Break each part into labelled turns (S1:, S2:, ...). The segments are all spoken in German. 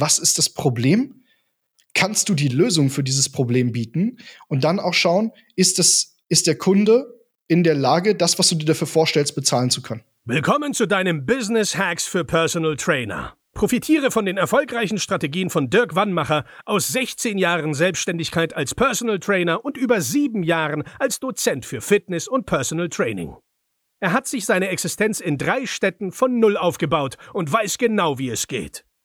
S1: was ist das Problem? Kannst du die Lösung für dieses Problem bieten? Und dann auch schauen, ist, das, ist der Kunde in der Lage, das, was du dir dafür vorstellst, bezahlen zu können?
S2: Willkommen zu deinem Business Hacks für Personal Trainer. Profitiere von den erfolgreichen Strategien von Dirk Wannmacher aus 16 Jahren Selbstständigkeit als Personal Trainer und über sieben Jahren als Dozent für Fitness und Personal Training. Er hat sich seine Existenz in drei Städten von Null aufgebaut und weiß genau, wie es geht.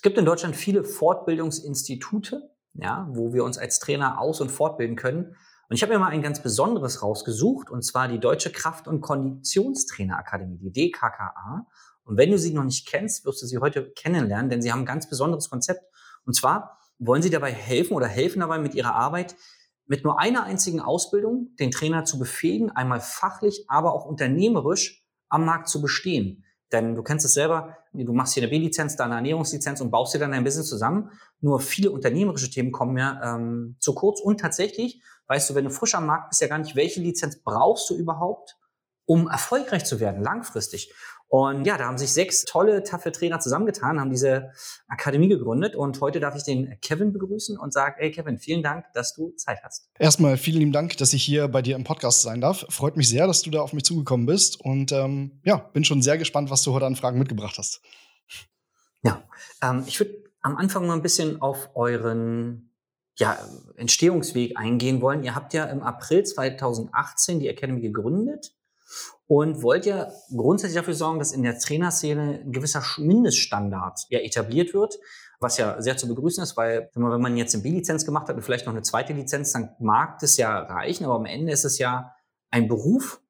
S3: Es gibt in Deutschland viele Fortbildungsinstitute, ja, wo wir uns als Trainer aus- und fortbilden können. Und ich habe mir mal ein ganz besonderes rausgesucht, und zwar die Deutsche Kraft- und Konditionstrainerakademie, die DKKA. Und wenn du sie noch nicht kennst, wirst du sie heute kennenlernen, denn sie haben ein ganz besonderes Konzept. Und zwar wollen sie dabei helfen oder helfen dabei mit ihrer Arbeit, mit nur einer einzigen Ausbildung den Trainer zu befähigen, einmal fachlich, aber auch unternehmerisch am Markt zu bestehen. Denn du kennst es selber, du machst hier eine B-Lizenz, da eine Ernährungslizenz und baust dir dann dein Business zusammen. Nur viele unternehmerische Themen kommen ja ähm, zu kurz. Und tatsächlich, weißt du, wenn du frisch am Markt bist, ja gar nicht, welche Lizenz brauchst du überhaupt, um erfolgreich zu werden, langfristig. Und ja, da haben sich sechs tolle, taffe Trainer zusammengetan, haben diese Akademie gegründet. Und heute darf ich den Kevin begrüßen und sage, hey Kevin, vielen Dank, dass du Zeit hast.
S1: Erstmal vielen lieben Dank, dass ich hier bei dir im Podcast sein darf. Freut mich sehr, dass du da auf mich zugekommen bist. Und ähm, ja, bin schon sehr gespannt, was du heute an Fragen mitgebracht hast.
S3: Ja, ähm, ich würde am Anfang mal ein bisschen auf euren ja, Entstehungsweg eingehen wollen. Ihr habt ja im April 2018 die Academy gegründet und wollt ja grundsätzlich dafür sorgen, dass in der Trainerszene ein gewisser Mindeststandard ja etabliert wird, was ja sehr zu begrüßen ist, weil wenn man, jetzt eine B-Lizenz gemacht hat und vielleicht noch eine zweite Lizenz, dann mag das ja reichen, aber am Ende ist es ja ein Beruf,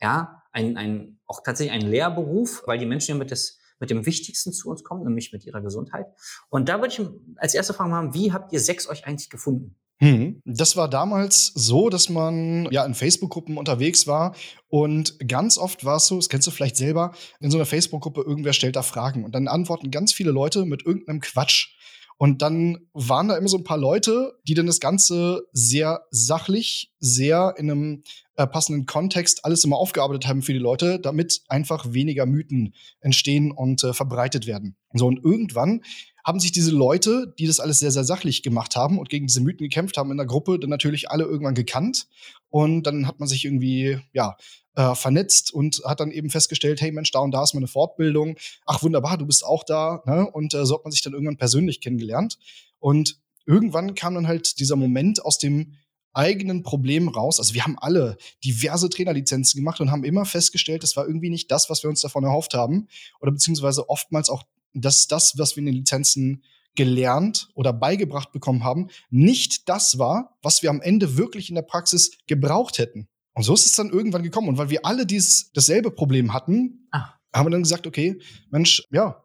S3: ja, ein, ein auch tatsächlich ein Lehrberuf, weil die Menschen ja mit, das, mit dem Wichtigsten zu uns kommen, nämlich mit ihrer Gesundheit. Und da würde ich als erste Frage haben, wie habt ihr sechs euch eigentlich gefunden?
S1: Hm. Das war damals so, dass man ja in Facebook-Gruppen unterwegs war und ganz oft war es so, das kennst du vielleicht selber, in so einer Facebook-Gruppe, irgendwer stellt da Fragen und dann antworten ganz viele Leute mit irgendeinem Quatsch. Und dann waren da immer so ein paar Leute, die dann das Ganze sehr sachlich, sehr in einem äh, passenden Kontext alles immer aufgearbeitet haben für die Leute, damit einfach weniger Mythen entstehen und äh, verbreitet werden. So, und irgendwann haben sich diese Leute, die das alles sehr, sehr sachlich gemacht haben und gegen diese Mythen gekämpft haben in der Gruppe, dann natürlich alle irgendwann gekannt. Und dann hat man sich irgendwie, ja, äh, vernetzt und hat dann eben festgestellt, hey Mensch, da und da ist meine Fortbildung. Ach, wunderbar, du bist auch da. Ne? Und äh, so hat man sich dann irgendwann persönlich kennengelernt. Und irgendwann kam dann halt dieser Moment aus dem eigenen Problem raus. Also wir haben alle diverse Trainerlizenzen gemacht und haben immer festgestellt, das war irgendwie nicht das, was wir uns davon erhofft haben. Oder beziehungsweise oftmals auch dass das, was wir in den Lizenzen gelernt oder beigebracht bekommen haben, nicht das war, was wir am Ende wirklich in der Praxis gebraucht hätten. Und so ist es dann irgendwann gekommen. Und weil wir alle dieses dasselbe Problem hatten, ah. haben wir dann gesagt, okay, Mensch, ja,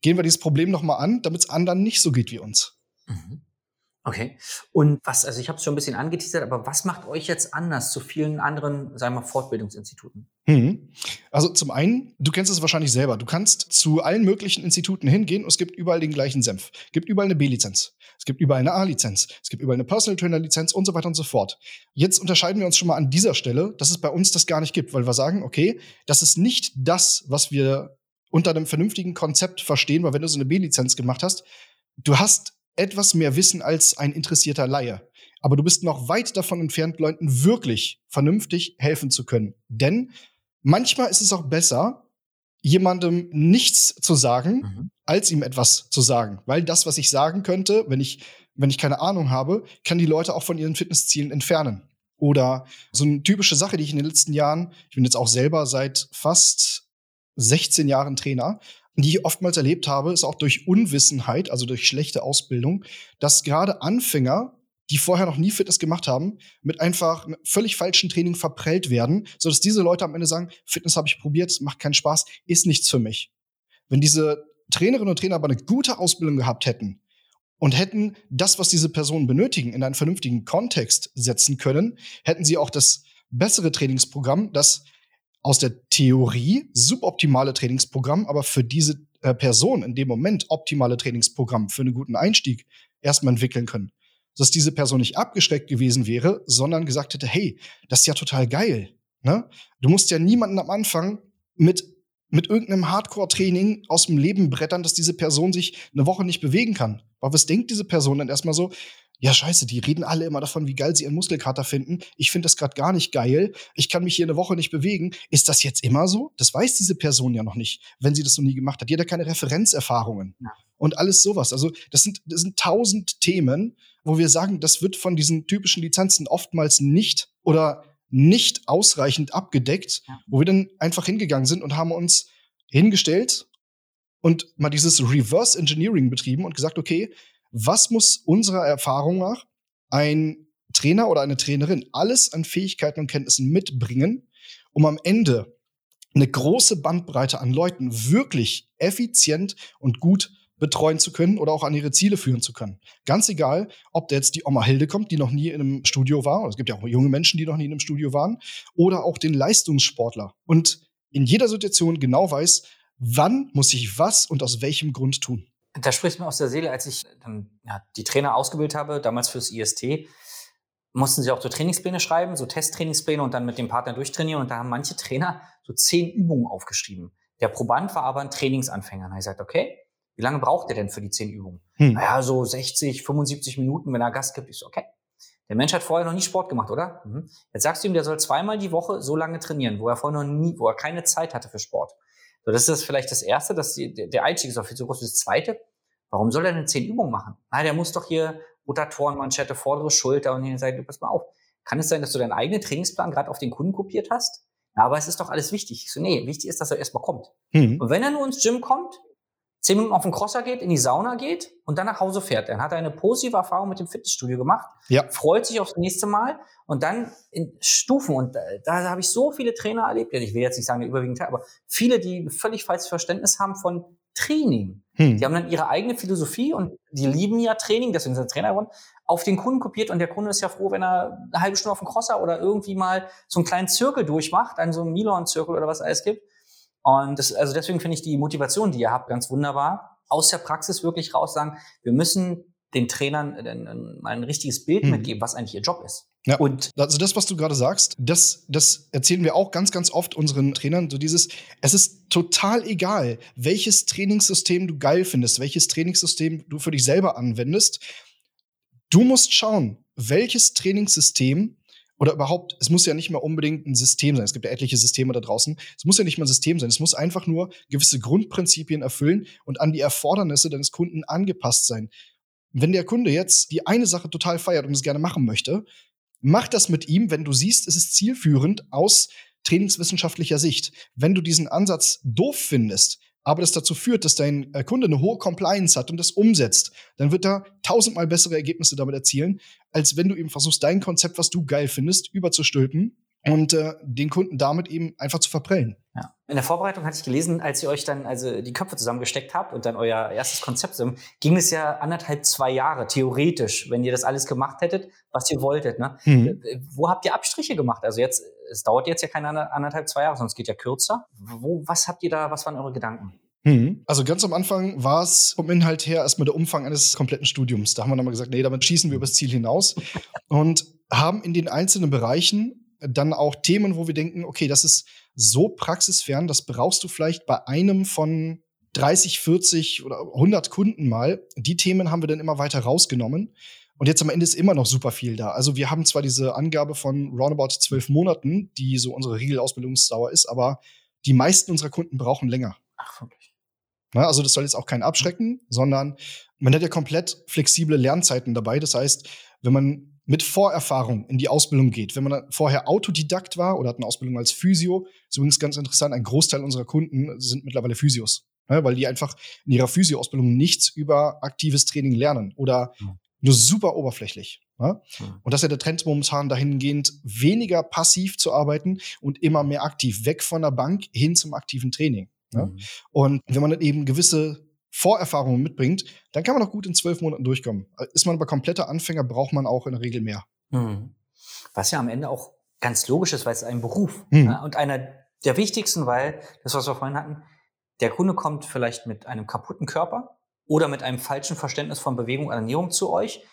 S1: gehen wir dieses Problem noch mal an, damit es anderen nicht so geht wie uns.
S3: Mhm. Okay. Und was, also ich habe es schon ein bisschen angeteasert, aber was macht euch jetzt anders zu vielen anderen, sagen wir Fortbildungsinstituten?
S1: Mhm. Also zum einen, du kennst es wahrscheinlich selber. Du kannst zu allen möglichen Instituten hingehen und es gibt überall den gleichen Senf. Es gibt überall eine B-Lizenz. Es gibt überall eine A-Lizenz. Es gibt überall eine Personal Trainer Lizenz und so weiter und so fort. Jetzt unterscheiden wir uns schon mal an dieser Stelle, dass es bei uns das gar nicht gibt, weil wir sagen, okay, das ist nicht das, was wir unter einem vernünftigen Konzept verstehen, weil wenn du so eine B-Lizenz gemacht hast, du hast etwas mehr Wissen als ein interessierter Laie. Aber du bist noch weit davon entfernt, Leuten wirklich vernünftig helfen zu können. Denn manchmal ist es auch besser, jemandem nichts zu sagen, mhm. als ihm etwas zu sagen. Weil das, was ich sagen könnte, wenn ich, wenn ich keine Ahnung habe, kann die Leute auch von ihren Fitnesszielen entfernen. Oder so eine typische Sache, die ich in den letzten Jahren, ich bin jetzt auch selber seit fast 16 Jahren Trainer, die ich oftmals erlebt habe, ist auch durch Unwissenheit, also durch schlechte Ausbildung, dass gerade Anfänger, die vorher noch nie Fitness gemacht haben, mit einfach völlig falschen Training verprellt werden, sodass diese Leute am Ende sagen, Fitness habe ich probiert, macht keinen Spaß, ist nichts für mich. Wenn diese Trainerinnen und Trainer aber eine gute Ausbildung gehabt hätten und hätten das, was diese Personen benötigen, in einen vernünftigen Kontext setzen können, hätten sie auch das bessere Trainingsprogramm, das aus der Theorie suboptimale Trainingsprogramm, aber für diese äh, Person in dem Moment optimale Trainingsprogramm für einen guten Einstieg erstmal entwickeln können. Dass diese Person nicht abgeschreckt gewesen wäre, sondern gesagt hätte, hey, das ist ja total geil. Ne? Du musst ja niemanden am Anfang mit mit irgendeinem Hardcore-Training aus dem Leben brettern, dass diese Person sich eine Woche nicht bewegen kann. Aber was denkt diese Person dann erstmal so? Ja, scheiße, die reden alle immer davon, wie geil sie ihren Muskelkater finden. Ich finde das gerade gar nicht geil. Ich kann mich hier eine Woche nicht bewegen. Ist das jetzt immer so? Das weiß diese Person ja noch nicht, wenn sie das noch nie gemacht hat. Die hat ja keine Referenzerfahrungen. Ja. Und alles sowas. Also, das sind, das sind tausend Themen, wo wir sagen, das wird von diesen typischen Lizenzen oftmals nicht oder nicht ausreichend abgedeckt, ja. wo wir dann einfach hingegangen sind und haben uns hingestellt und mal dieses Reverse Engineering betrieben und gesagt, okay, was muss unserer Erfahrung nach ein Trainer oder eine Trainerin alles an Fähigkeiten und Kenntnissen mitbringen, um am Ende eine große Bandbreite an Leuten wirklich effizient und gut betreuen zu können oder auch an ihre Ziele führen zu können. Ganz egal, ob da jetzt die Oma Hilde kommt, die noch nie in einem Studio war, es gibt ja auch junge Menschen, die noch nie in einem Studio waren, oder auch den Leistungssportler. Und in jeder Situation genau weiß, wann muss ich was und aus welchem Grund tun.
S3: Da spricht mir aus der Seele, als ich dann ja, die Trainer ausgebildet habe, damals fürs IST, mussten sie auch so Trainingspläne schreiben, so Testtrainingspläne und dann mit dem Partner durchtrainieren. Und da haben manche Trainer so zehn Übungen aufgeschrieben. Der Proband war aber ein Trainingsanfänger. Und er gesagt, okay, wie lange braucht er denn für die zehn Übungen? Hm. Naja, so 60, 75 Minuten, wenn er Gas gibt. Ich so, okay. Der Mensch hat vorher noch nie Sport gemacht, oder? Mhm. Jetzt sagst du ihm, der soll zweimal die Woche so lange trainieren, wo er vorher noch nie, wo er keine Zeit hatte für Sport. So, das ist vielleicht das Erste, dass die, der Einstieg ist auch viel zu groß. Das Zweite, warum soll er denn zehn Übungen machen? Na, der muss doch hier Rotatorenmanschette, vordere Schulter und hier sagen, pass mal auf. Kann es sein, dass du deinen eigenen Trainingsplan gerade auf den Kunden kopiert hast? Na, aber es ist doch alles wichtig. Ich so, nee, wichtig ist, dass er erstmal kommt. Mhm. Und wenn er nur ins Gym kommt, zehn Minuten auf den Crosser geht, in die Sauna geht und dann nach Hause fährt. Dann hat er eine positive Erfahrung mit dem Fitnessstudio gemacht, ja. freut sich aufs nächste Mal und dann in Stufen. Und da, da habe ich so viele Trainer erlebt. Ich will jetzt nicht sagen, überwiegend, aber viele, die völlig falsches Verständnis haben von Training. Hm. Die haben dann ihre eigene Philosophie und die lieben ja Training, deswegen sind sie Trainer geworden, auf den Kunden kopiert und der Kunde ist ja froh, wenn er eine halbe Stunde auf dem Crosser oder irgendwie mal so einen kleinen Zirkel durchmacht, einen so einen Milon-Zirkel oder was alles gibt und das, also deswegen finde ich die Motivation, die ihr habt, ganz wunderbar. Aus der Praxis wirklich raus sagen, wir müssen den Trainern mal ein richtiges Bild mhm. mitgeben, was eigentlich ihr Job ist.
S1: Ja, und also das, was du gerade sagst, das, das erzählen wir auch ganz, ganz oft unseren Trainern. So dieses, es ist total egal, welches Trainingssystem du geil findest, welches Trainingssystem du für dich selber anwendest. Du musst schauen, welches Trainingssystem oder überhaupt, es muss ja nicht mal unbedingt ein System sein. Es gibt ja etliche Systeme da draußen. Es muss ja nicht mal ein System sein. Es muss einfach nur gewisse Grundprinzipien erfüllen und an die Erfordernisse deines Kunden angepasst sein. Wenn der Kunde jetzt die eine Sache total feiert und es gerne machen möchte, mach das mit ihm, wenn du siehst, es ist zielführend aus trainingswissenschaftlicher Sicht. Wenn du diesen Ansatz doof findest, aber das dazu führt, dass dein äh, Kunde eine hohe Compliance hat und das umsetzt, dann wird er tausendmal bessere Ergebnisse damit erzielen, als wenn du eben versuchst, dein Konzept, was du geil findest, überzustülpen und äh, den Kunden damit eben einfach zu verprellen.
S3: Ja. In der Vorbereitung hatte ich gelesen, als ihr euch dann also die Köpfe zusammengesteckt habt und dann euer erstes Konzept ging es ja anderthalb, zwei Jahre, theoretisch, wenn ihr das alles gemacht hättet, was ihr wolltet. Ne? Mhm. Wo habt ihr Abstriche gemacht? Also jetzt, es dauert jetzt ja keine anderthalb, zwei Jahre, sonst geht ja kürzer. Wo, was habt ihr da, was waren eure Gedanken?
S1: Mhm. Also ganz am Anfang war es vom Inhalt her erstmal der Umfang eines kompletten Studiums. Da haben wir nochmal gesagt, nee, damit schießen wir übers Ziel hinaus und haben in den einzelnen Bereichen dann auch Themen, wo wir denken, okay, das ist so praxisfern, das brauchst du vielleicht bei einem von 30, 40 oder 100 Kunden mal. Die Themen haben wir dann immer weiter rausgenommen. Und jetzt am Ende ist immer noch super viel da. Also wir haben zwar diese Angabe von roundabout zwölf Monaten, die so unsere Regelausbildungsdauer ist, aber die meisten unserer Kunden brauchen länger. Ach, wirklich? Na, also das soll jetzt auch kein Abschrecken, sondern man hat ja komplett flexible Lernzeiten dabei. Das heißt, wenn man mit Vorerfahrung in die Ausbildung geht. Wenn man vorher Autodidakt war oder hat eine Ausbildung als Physio, ist übrigens ganz interessant, ein Großteil unserer Kunden sind mittlerweile Physios, ne, weil die einfach in ihrer Physio-Ausbildung nichts über aktives Training lernen oder mhm. Nur super oberflächlich. Ne? Mhm. Und das ist ja der Trend momentan dahingehend, weniger passiv zu arbeiten und immer mehr aktiv, weg von der Bank hin zum aktiven Training. Ne? Mhm. Und wenn man dann eben gewisse Vorerfahrungen mitbringt, dann kann man auch gut in zwölf Monaten durchkommen. Ist man aber kompletter Anfänger, braucht man auch in der Regel mehr.
S3: Mhm. Was ja am Ende auch ganz logisch ist, weil es ein Beruf mhm. ne? und einer der wichtigsten, weil das, was wir vorhin hatten, der Kunde kommt vielleicht mit einem kaputten Körper oder mit einem falschen Verständnis von Bewegung und Ernährung zu euch.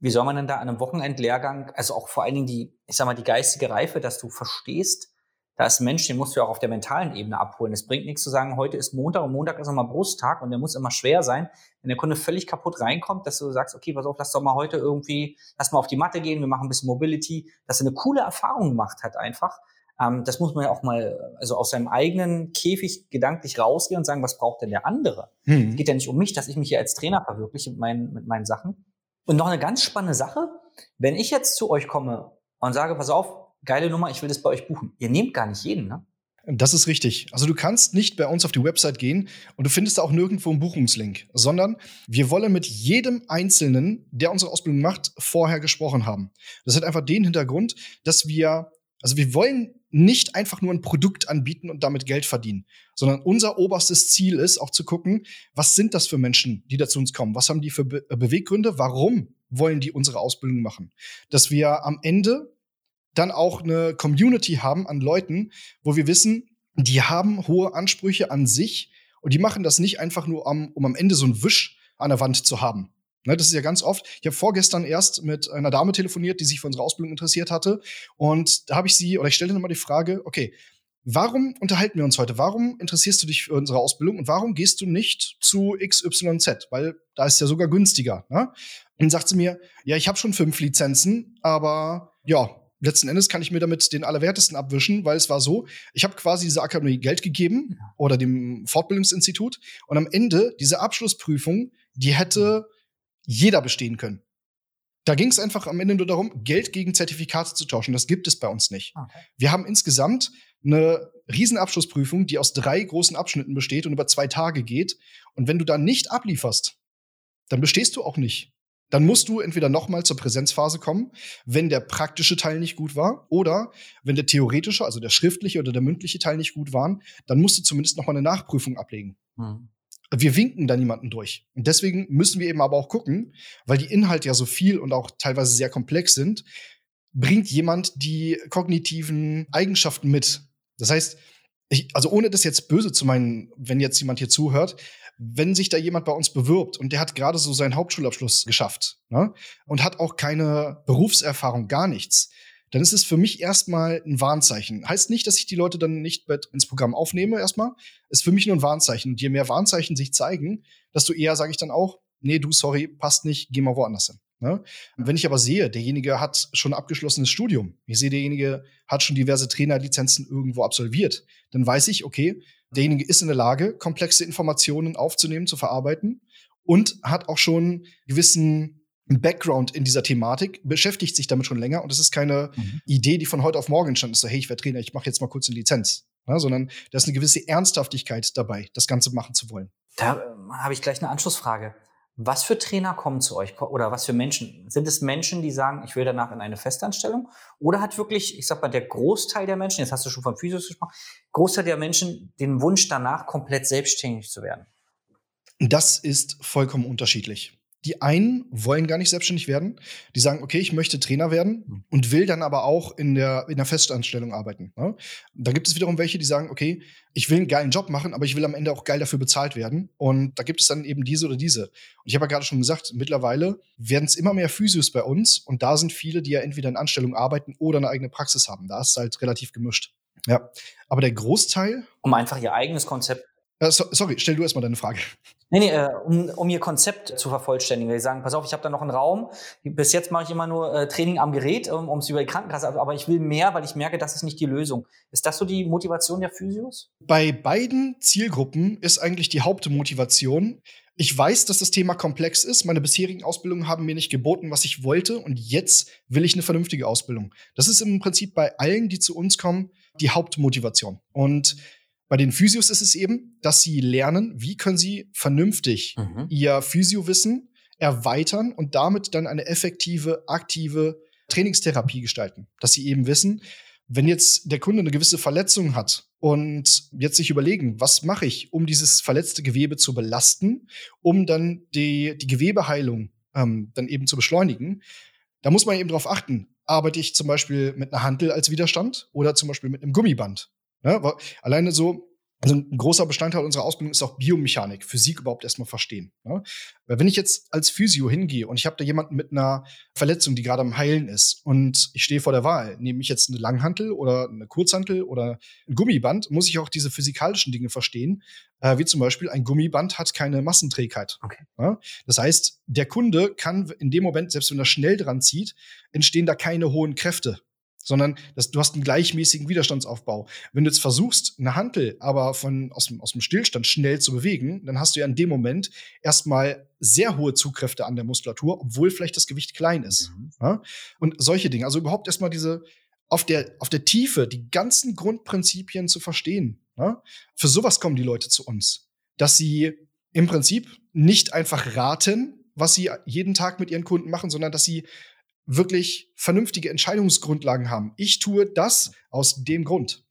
S3: Wie soll man denn da an einem Wochenendlehrgang, also auch vor allen Dingen die, ich sag mal, die geistige Reife, dass du verstehst, da ist ein Mensch, den musst du auch auf der mentalen Ebene abholen. Es bringt nichts zu sagen, heute ist Montag und Montag ist nochmal Brusttag und der muss immer schwer sein. Wenn der Kunde völlig kaputt reinkommt, dass du sagst, okay, pass auf, lass doch mal heute irgendwie, lass mal auf die Matte gehen, wir machen ein bisschen Mobility, dass er eine coole Erfahrung gemacht hat einfach. Ähm, das muss man ja auch mal, also aus seinem eigenen Käfig gedanklich rausgehen und sagen, was braucht denn der andere? Mhm. Es geht ja nicht um mich, dass ich mich hier als Trainer verwirkliche mit meinen, mit meinen Sachen. Und noch eine ganz spannende Sache, wenn ich jetzt zu euch komme und sage, pass auf, geile Nummer, ich will das bei euch buchen. Ihr nehmt gar nicht jeden, ne?
S1: Das ist richtig. Also du kannst nicht bei uns auf die Website gehen und du findest da auch nirgendwo einen Buchungslink, sondern wir wollen mit jedem Einzelnen, der unsere Ausbildung macht, vorher gesprochen haben. Das hat einfach den Hintergrund, dass wir, also wir wollen nicht einfach nur ein Produkt anbieten und damit Geld verdienen, sondern unser oberstes Ziel ist auch zu gucken, was sind das für Menschen, die da zu uns kommen? Was haben die für Be Beweggründe? Warum wollen die unsere Ausbildung machen? Dass wir am Ende dann auch eine Community haben an Leuten, wo wir wissen, die haben hohe Ansprüche an sich und die machen das nicht einfach nur, um, um am Ende so ein Wisch an der Wand zu haben. Ne, das ist ja ganz oft. Ich habe vorgestern erst mit einer Dame telefoniert, die sich für unsere Ausbildung interessiert hatte. Und da habe ich sie, oder ich stelle dann mal die Frage, okay, warum unterhalten wir uns heute? Warum interessierst du dich für unsere Ausbildung und warum gehst du nicht zu XYZ? Weil da ist ja sogar günstiger. Ne? Und dann sagt sie mir, ja, ich habe schon fünf Lizenzen, aber ja, letzten Endes kann ich mir damit den Allerwertesten abwischen, weil es war so, ich habe quasi dieser Akademie Geld gegeben oder dem Fortbildungsinstitut und am Ende diese Abschlussprüfung, die hätte jeder bestehen können. Da ging es einfach am Ende nur darum, Geld gegen Zertifikate zu tauschen. Das gibt es bei uns nicht. Okay. Wir haben insgesamt eine Riesenabschlussprüfung, die aus drei großen Abschnitten besteht und über zwei Tage geht. Und wenn du da nicht ablieferst, dann bestehst du auch nicht. Dann musst du entweder nochmal zur Präsenzphase kommen, wenn der praktische Teil nicht gut war, oder wenn der theoretische, also der schriftliche oder der mündliche Teil nicht gut waren, dann musst du zumindest nochmal eine Nachprüfung ablegen. Mhm. Wir winken da niemanden durch. Und deswegen müssen wir eben aber auch gucken, weil die Inhalte ja so viel und auch teilweise sehr komplex sind, bringt jemand die kognitiven Eigenschaften mit. Das heißt, ich, also ohne das jetzt böse zu meinen, wenn jetzt jemand hier zuhört, wenn sich da jemand bei uns bewirbt und der hat gerade so seinen Hauptschulabschluss geschafft ne, und hat auch keine Berufserfahrung, gar nichts, dann ist es für mich erstmal ein Warnzeichen. Heißt nicht, dass ich die Leute dann nicht ins Programm aufnehme, erstmal. Ist für mich nur ein Warnzeichen. Und je mehr Warnzeichen sich zeigen, desto eher sage ich dann auch, nee, du, sorry, passt nicht, geh mal woanders hin. Ne? Wenn ich aber sehe, derjenige hat schon abgeschlossenes Studium, ich sehe, derjenige hat schon diverse Trainerlizenzen irgendwo absolviert, dann weiß ich, okay, derjenige ist in der Lage, komplexe Informationen aufzunehmen, zu verarbeiten und hat auch schon gewissen Background in dieser Thematik, beschäftigt sich damit schon länger und es ist keine mhm. Idee, die von heute auf morgen entstanden ist, so hey, ich werde Trainer, ich mache jetzt mal kurz eine Lizenz. Ja, sondern da ist eine gewisse Ernsthaftigkeit dabei, das Ganze machen zu wollen.
S3: Da äh, habe ich gleich eine Anschlussfrage. Was für Trainer kommen zu euch oder was für Menschen? Sind es Menschen, die sagen, ich will danach in eine Festanstellung? Oder hat wirklich, ich sag mal, der Großteil der Menschen, jetzt hast du schon von Physios gesprochen, Großteil der Menschen den Wunsch danach, komplett selbstständig zu werden?
S1: Das ist vollkommen unterschiedlich. Die einen wollen gar nicht selbstständig werden. Die sagen, okay, ich möchte Trainer werden mhm. und will dann aber auch in der, in der Festanstellung arbeiten. Ne? Da gibt es wiederum welche, die sagen, okay, ich will einen geilen Job machen, aber ich will am Ende auch geil dafür bezahlt werden. Und da gibt es dann eben diese oder diese. Und ich habe ja gerade schon gesagt, mittlerweile werden es immer mehr Physios bei uns und da sind viele, die ja entweder in Anstellung arbeiten oder eine eigene Praxis haben. Da ist es halt relativ gemischt. Ja. Aber der Großteil.
S3: Um einfach ihr eigenes Konzept.
S1: Äh, so, sorry, stell du erstmal deine Frage.
S3: Nee, nee, äh, um, um ihr Konzept zu vervollständigen. Wir sagen, pass auf, ich habe da noch einen Raum. Bis jetzt mache ich immer nur äh, Training am Gerät, um es über die Krankenkasse, aber ich will mehr, weil ich merke, das ist nicht die Lösung. Ist das so die Motivation der Physios?
S1: Bei beiden Zielgruppen ist eigentlich die Hauptmotivation. Ich weiß, dass das Thema komplex ist. Meine bisherigen Ausbildungen haben mir nicht geboten, was ich wollte. Und jetzt will ich eine vernünftige Ausbildung. Das ist im Prinzip bei allen, die zu uns kommen, die Hauptmotivation. Und bei den Physios ist es eben, dass sie lernen, wie können sie vernünftig mhm. ihr Physiowissen erweitern und damit dann eine effektive, aktive Trainingstherapie gestalten. Dass sie eben wissen, wenn jetzt der Kunde eine gewisse Verletzung hat und jetzt sich überlegen, was mache ich, um dieses verletzte Gewebe zu belasten, um dann die, die Gewebeheilung ähm, dann eben zu beschleunigen, da muss man eben darauf achten, arbeite ich zum Beispiel mit einer Handel als Widerstand oder zum Beispiel mit einem Gummiband. Ne? Alleine so, also ein großer Bestandteil unserer Ausbildung ist auch Biomechanik, Physik überhaupt erstmal verstehen. Ne? Weil wenn ich jetzt als Physio hingehe und ich habe da jemanden mit einer Verletzung, die gerade am Heilen ist und ich stehe vor der Wahl, nehme ich jetzt eine Langhantel oder eine Kurzhantel oder ein Gummiband, muss ich auch diese physikalischen Dinge verstehen, äh, wie zum Beispiel ein Gummiband hat keine Massenträgheit. Okay. Ja? Das heißt, der Kunde kann in dem Moment, selbst wenn er schnell dran zieht, entstehen da keine hohen Kräfte sondern das, du hast einen gleichmäßigen Widerstandsaufbau. Wenn du jetzt versuchst, eine Hantel aber von, aus, dem, aus dem Stillstand schnell zu bewegen, dann hast du ja in dem Moment erstmal sehr hohe Zugkräfte an der Muskulatur, obwohl vielleicht das Gewicht klein ist. Mhm. Ja? Und solche Dinge. Also überhaupt erstmal diese, auf der, auf der Tiefe die ganzen Grundprinzipien zu verstehen. Ja? Für sowas kommen die Leute zu uns. Dass sie im Prinzip nicht einfach raten, was sie jeden Tag mit ihren Kunden machen, sondern dass sie wirklich vernünftige Entscheidungsgrundlagen haben. Ich tue das aus dem Grund.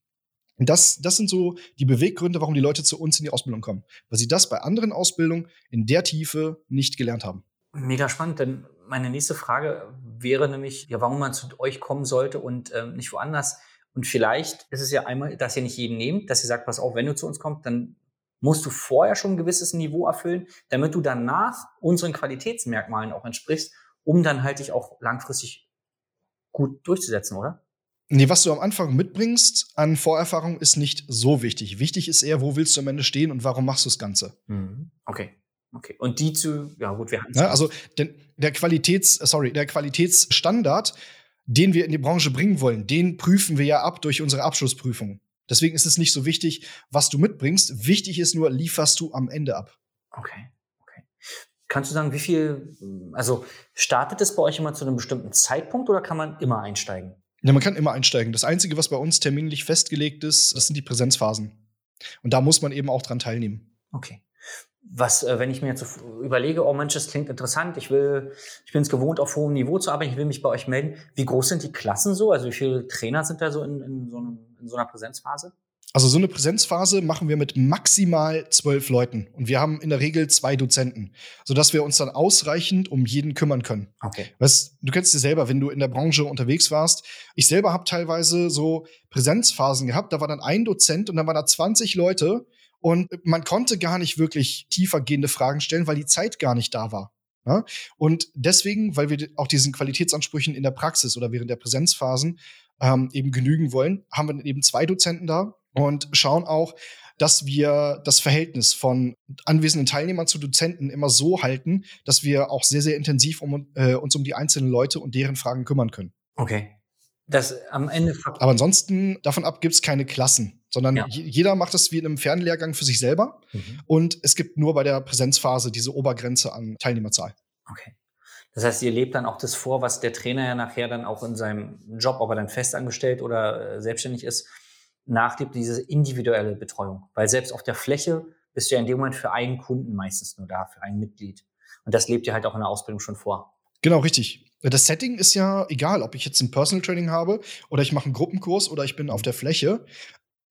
S1: Und das, das sind so die Beweggründe, warum die Leute zu uns in die Ausbildung kommen. Weil sie das bei anderen Ausbildungen in der Tiefe nicht gelernt haben.
S3: Mega spannend, denn meine nächste Frage wäre nämlich, ja, warum man zu euch kommen sollte und ähm, nicht woanders. Und vielleicht ist es ja einmal, dass ihr nicht jeden nehmt, dass ihr sagt, pass auf, wenn du zu uns kommst, dann musst du vorher schon ein gewisses Niveau erfüllen, damit du danach unseren Qualitätsmerkmalen auch entsprichst um dann halt dich auch langfristig gut durchzusetzen, oder?
S1: Nee, was du am Anfang mitbringst an Vorerfahrung ist nicht so wichtig. Wichtig ist eher, wo willst du am Ende stehen und warum machst du das Ganze?
S3: Mhm. Okay. Okay. Und die zu, ja gut, wir haben
S1: ja, Also der, der Qualitäts, sorry, der Qualitätsstandard, den wir in die Branche bringen wollen, den prüfen wir ja ab durch unsere Abschlussprüfung. Deswegen ist es nicht so wichtig, was du mitbringst. Wichtig ist nur, lieferst du am Ende ab.
S3: Okay. Kannst du sagen, wie viel, also startet es bei euch immer zu einem bestimmten Zeitpunkt oder kann man immer einsteigen?
S1: Ja, man kann immer einsteigen. Das Einzige, was bei uns terminlich festgelegt ist, das sind die Präsenzphasen. Und da muss man eben auch dran teilnehmen.
S3: Okay. Was, äh, wenn ich mir jetzt überlege, oh Mensch, das klingt interessant, ich will, ich bin es gewohnt, auf hohem Niveau zu arbeiten, ich will mich bei euch melden. Wie groß sind die Klassen so? Also wie viele Trainer sind da so in, in, so, einem, in so einer Präsenzphase?
S1: Also so eine Präsenzphase machen wir mit maximal zwölf Leuten und wir haben in der Regel zwei Dozenten, sodass wir uns dann ausreichend um jeden kümmern können. Okay. Weißt, du kennst dir selber, wenn du in der Branche unterwegs warst. Ich selber habe teilweise so Präsenzphasen gehabt, da war dann ein Dozent und dann waren da 20 Leute und man konnte gar nicht wirklich tiefer gehende Fragen stellen, weil die Zeit gar nicht da war. Ja? Und deswegen, weil wir auch diesen Qualitätsansprüchen in der Praxis oder während der Präsenzphasen ähm, eben genügen wollen, haben wir eben zwei Dozenten da und schauen auch, dass wir das Verhältnis von anwesenden Teilnehmern zu Dozenten immer so halten, dass wir auch sehr, sehr intensiv um, äh, uns um die einzelnen Leute und deren Fragen kümmern können.
S3: Okay. Das am Ende.
S1: Aber ansonsten, davon ab gibt es keine Klassen, sondern ja. jeder macht das wie in einem Fernlehrgang für sich selber. Mhm. Und es gibt nur bei der Präsenzphase diese Obergrenze an Teilnehmerzahl.
S3: Okay. Das heißt, ihr lebt dann auch das vor, was der Trainer ja nachher dann auch in seinem Job, ob er dann festangestellt oder äh, selbstständig ist, nachlebt, diese individuelle Betreuung. Weil selbst auf der Fläche bist du ja in dem Moment für einen Kunden meistens nur da, für ein Mitglied. Und das lebt ihr halt auch in der Ausbildung schon vor.
S1: Genau, richtig. Das Setting ist ja egal, ob ich jetzt ein Personal Training habe oder ich mache einen Gruppenkurs oder ich bin auf der Fläche.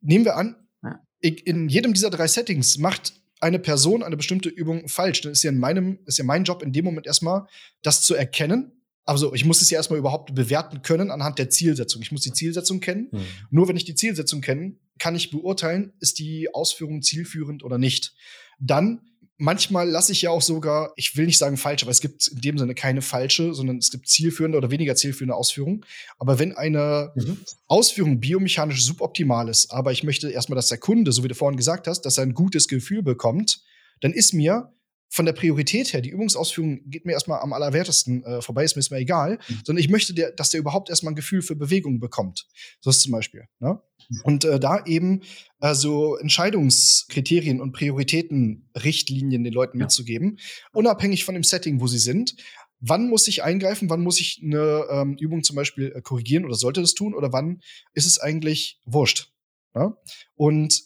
S1: Nehmen wir an, ja. in jedem dieser drei Settings macht eine Person eine bestimmte Übung falsch. Dann ist ja in meinem, ist ja mein Job in dem Moment erstmal, das zu erkennen also ich muss es ja erstmal überhaupt bewerten können anhand der Zielsetzung. Ich muss die Zielsetzung kennen. Mhm. Nur wenn ich die Zielsetzung kenne, kann ich beurteilen, ist die Ausführung zielführend oder nicht. Dann manchmal lasse ich ja auch sogar, ich will nicht sagen falsch, aber es gibt in dem Sinne keine falsche, sondern es gibt zielführende oder weniger zielführende Ausführungen. Aber wenn eine mhm. Ausführung biomechanisch suboptimal ist, aber ich möchte erstmal, dass der Kunde, so wie du vorhin gesagt hast, dass er ein gutes Gefühl bekommt, dann ist mir von der Priorität her, die Übungsausführung geht mir erstmal am allerwertesten äh, vorbei, ist mir erstmal egal, mhm. sondern ich möchte, der, dass der überhaupt erstmal ein Gefühl für Bewegung bekommt. So ist zum Beispiel. Ne? Mhm. Und äh, da eben äh, so Entscheidungskriterien und Prioritätenrichtlinien den Leuten ja. mitzugeben, unabhängig von dem Setting, wo sie sind. Wann muss ich eingreifen? Wann muss ich eine ähm, Übung zum Beispiel äh, korrigieren oder sollte das tun? Oder wann ist es eigentlich wurscht? Ne? Und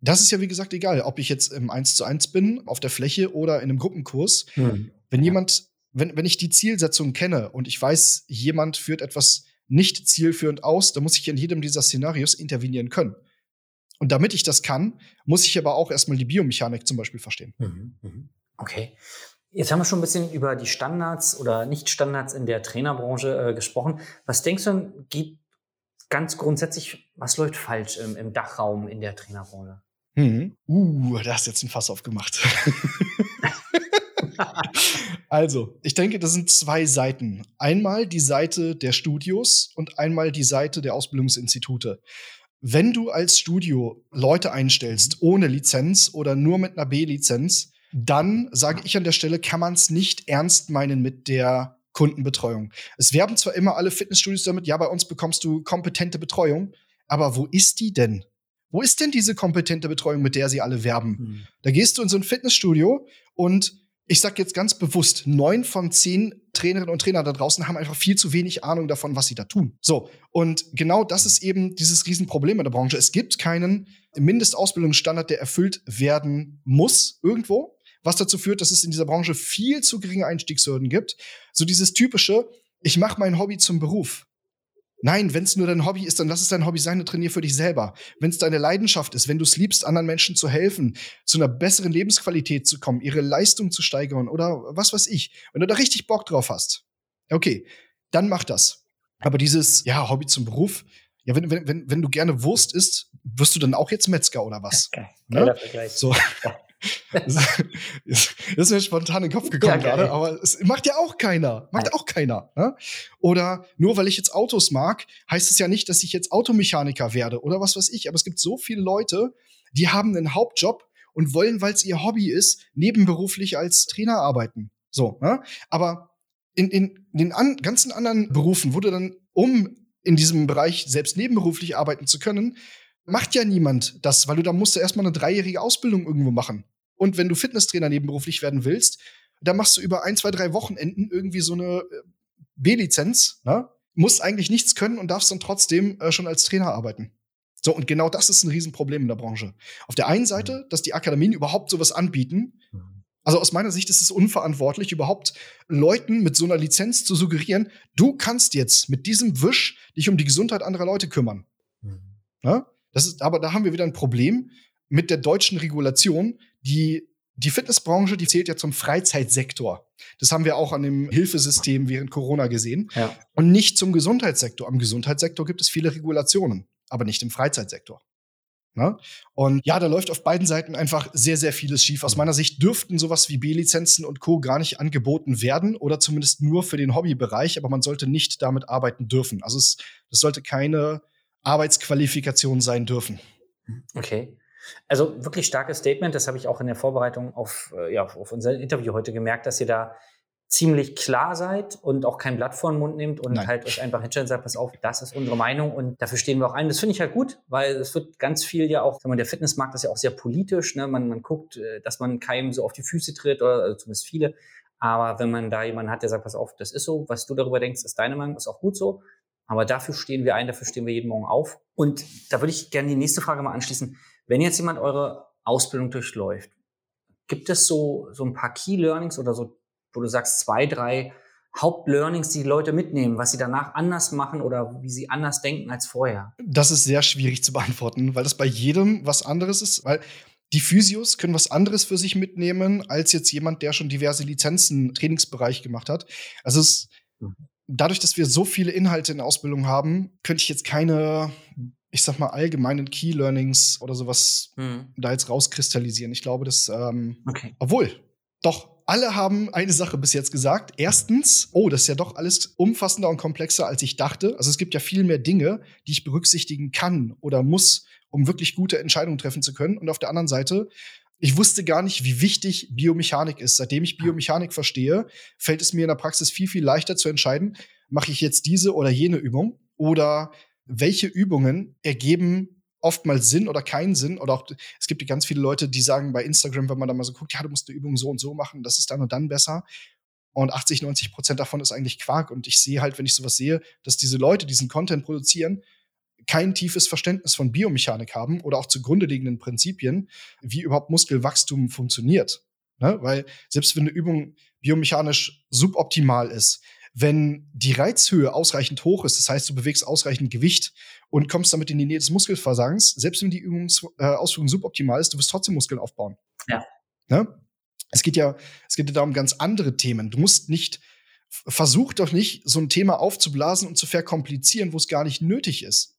S1: das ist ja, wie gesagt, egal, ob ich jetzt im 1 zu 1 bin, auf der Fläche oder in einem Gruppenkurs. Hm. Wenn jemand, wenn, wenn ich die Zielsetzung kenne und ich weiß, jemand führt etwas nicht zielführend aus. Da muss ich in jedem dieser Szenarios intervenieren können. Und damit ich das kann, muss ich aber auch erstmal die Biomechanik zum Beispiel verstehen. Mhm,
S3: mhm. Okay. Jetzt haben wir schon ein bisschen über die Standards oder Nicht-Standards in der Trainerbranche äh, gesprochen. Was denkst du, geht ganz grundsätzlich, was läuft falsch im, im Dachraum in der Trainerbranche?
S1: Mhm. Uh, da hast du jetzt ein Fass aufgemacht. also, ich denke, das sind zwei Seiten. Einmal die Seite der Studios und einmal die Seite der Ausbildungsinstitute. Wenn du als Studio Leute einstellst ohne Lizenz oder nur mit einer B-Lizenz, dann sage ich an der Stelle, kann man es nicht ernst meinen mit der Kundenbetreuung. Es werben zwar immer alle Fitnessstudios damit, ja, bei uns bekommst du kompetente Betreuung, aber wo ist die denn? Wo ist denn diese kompetente Betreuung, mit der sie alle werben? Mhm. Da gehst du in so ein Fitnessstudio und ich sag jetzt ganz bewusst, neun von zehn Trainerinnen und Trainer da draußen haben einfach viel zu wenig Ahnung davon, was sie da tun. So. Und genau das ist eben dieses Riesenproblem in der Branche. Es gibt keinen Mindestausbildungsstandard, der erfüllt werden muss irgendwo was dazu führt, dass es in dieser Branche viel zu geringe Einstiegshürden gibt. So dieses typische, ich mache mein Hobby zum Beruf. Nein, wenn es nur dein Hobby ist, dann lass es dein Hobby sein und trainier für dich selber. Wenn es deine Leidenschaft ist, wenn du es liebst, anderen Menschen zu helfen, zu einer besseren Lebensqualität zu kommen, ihre Leistung zu steigern oder was weiß ich, wenn du da richtig Bock drauf hast, okay, dann mach das. Aber dieses, ja, Hobby zum Beruf, ja, wenn, wenn, wenn, wenn du gerne Wurst isst, wirst du dann auch jetzt Metzger oder was? Okay. Ne? So. Das ist mir spontan in den Kopf gekommen ja, gerade, aber es macht ja auch keiner. Macht ja. auch keiner. Ne? Oder nur weil ich jetzt Autos mag, heißt es ja nicht, dass ich jetzt Automechaniker werde oder was weiß ich. Aber es gibt so viele Leute, die haben einen Hauptjob und wollen, weil es ihr Hobby ist, nebenberuflich als Trainer arbeiten. So, ne? Aber in, in den an, ganzen anderen Berufen wurde dann, um in diesem Bereich selbst nebenberuflich arbeiten zu können, macht ja niemand das, weil du da musst du erstmal eine dreijährige Ausbildung irgendwo machen. Und wenn du Fitnesstrainer nebenberuflich werden willst, dann machst du über ein, zwei, drei Wochenenden irgendwie so eine äh, B-Lizenz, ne? Musst eigentlich nichts können und darfst dann trotzdem äh, schon als Trainer arbeiten. So, und genau das ist ein Riesenproblem in der Branche. Auf der einen Seite, dass die Akademien überhaupt sowas anbieten. Also aus meiner Sicht ist es unverantwortlich, überhaupt Leuten mit so einer Lizenz zu suggerieren, du kannst jetzt mit diesem Wisch dich um die Gesundheit anderer Leute kümmern. Mhm. Ne? Das ist, aber da haben wir wieder ein Problem mit der deutschen Regulation, die die Fitnessbranche, die zählt ja zum Freizeitsektor. Das haben wir auch an dem Hilfesystem während Corona gesehen. Ja. Und nicht zum Gesundheitssektor. Am Gesundheitssektor gibt es viele Regulationen, aber nicht im Freizeitsektor. Ne? Und ja, da läuft auf beiden Seiten einfach sehr, sehr vieles schief. Aus meiner Sicht dürften sowas wie B-Lizenzen und Co. gar nicht angeboten werden oder zumindest nur für den Hobbybereich, aber man sollte nicht damit arbeiten dürfen. Also es, das sollte keine Arbeitsqualifikation sein dürfen.
S3: Okay. Also wirklich starkes Statement. Das habe ich auch in der Vorbereitung auf, äh, ja, auf unser Interview heute gemerkt, dass ihr da ziemlich klar seid und auch kein Blatt vor den Mund nehmt und Nein. halt euch einfach hinstellt und sagt, pass auf, das ist unsere Meinung und dafür stehen wir auch ein. Das finde ich halt gut, weil es wird ganz viel ja auch, sagen wir, der Fitnessmarkt ist ja auch sehr politisch, ne? man, man guckt, äh, dass man keinem so auf die Füße tritt oder also zumindest viele. Aber wenn man da jemanden hat, der sagt, pass auf, das ist so, was du darüber denkst, ist deine Meinung, ist auch gut so. Aber dafür stehen wir ein, dafür stehen wir jeden Morgen auf. Und da würde ich gerne die nächste Frage mal anschließen. Wenn jetzt jemand eure Ausbildung durchläuft, gibt es so, so ein paar Key Learnings oder so, wo du sagst, zwei, drei Hauptlearnings, die, die Leute mitnehmen, was sie danach anders machen oder wie sie anders denken als vorher?
S1: Das ist sehr schwierig zu beantworten, weil das bei jedem was anderes ist, weil die Physios können was anderes für sich mitnehmen als jetzt jemand, der schon diverse Lizenzen im Trainingsbereich gemacht hat. Also es, mhm. Dadurch, dass wir so viele Inhalte in der Ausbildung haben, könnte ich jetzt keine ich sag mal, allgemeinen Key Learnings oder sowas mhm. da jetzt rauskristallisieren. Ich glaube, dass, ähm, okay. obwohl, doch, alle haben eine Sache bis jetzt gesagt. Erstens, oh, das ist ja doch alles umfassender und komplexer, als ich dachte. Also es gibt ja viel mehr Dinge, die ich berücksichtigen kann oder muss, um wirklich gute Entscheidungen treffen zu können. Und auf der anderen Seite, ich wusste gar nicht, wie wichtig Biomechanik ist. Seitdem ich Biomechanik verstehe, fällt es mir in der Praxis viel, viel leichter zu entscheiden, mache ich jetzt diese oder jene Übung oder welche Übungen ergeben oftmals Sinn oder keinen Sinn. Oder auch, es gibt ganz viele Leute, die sagen bei Instagram, wenn man da mal so guckt, ja, du musst eine Übung so und so machen, das ist dann und dann besser. Und 80, 90 Prozent davon ist eigentlich Quark. Und ich sehe halt, wenn ich sowas sehe, dass diese Leute diesen Content produzieren, kein tiefes Verständnis von Biomechanik haben oder auch zugrunde liegenden Prinzipien, wie überhaupt Muskelwachstum funktioniert. Ne? Weil selbst wenn eine Übung biomechanisch suboptimal ist, wenn die Reizhöhe ausreichend hoch ist, das heißt, du bewegst ausreichend Gewicht und kommst damit in die Nähe des Muskelversagens, selbst wenn die Übungs äh, Ausführung suboptimal ist, du wirst trotzdem Muskeln aufbauen.
S3: Ja.
S1: Ne? Es geht ja, es geht ja da um ganz andere Themen. Du musst nicht, versuch doch nicht, so ein Thema aufzublasen und zu verkomplizieren, wo es gar nicht nötig ist.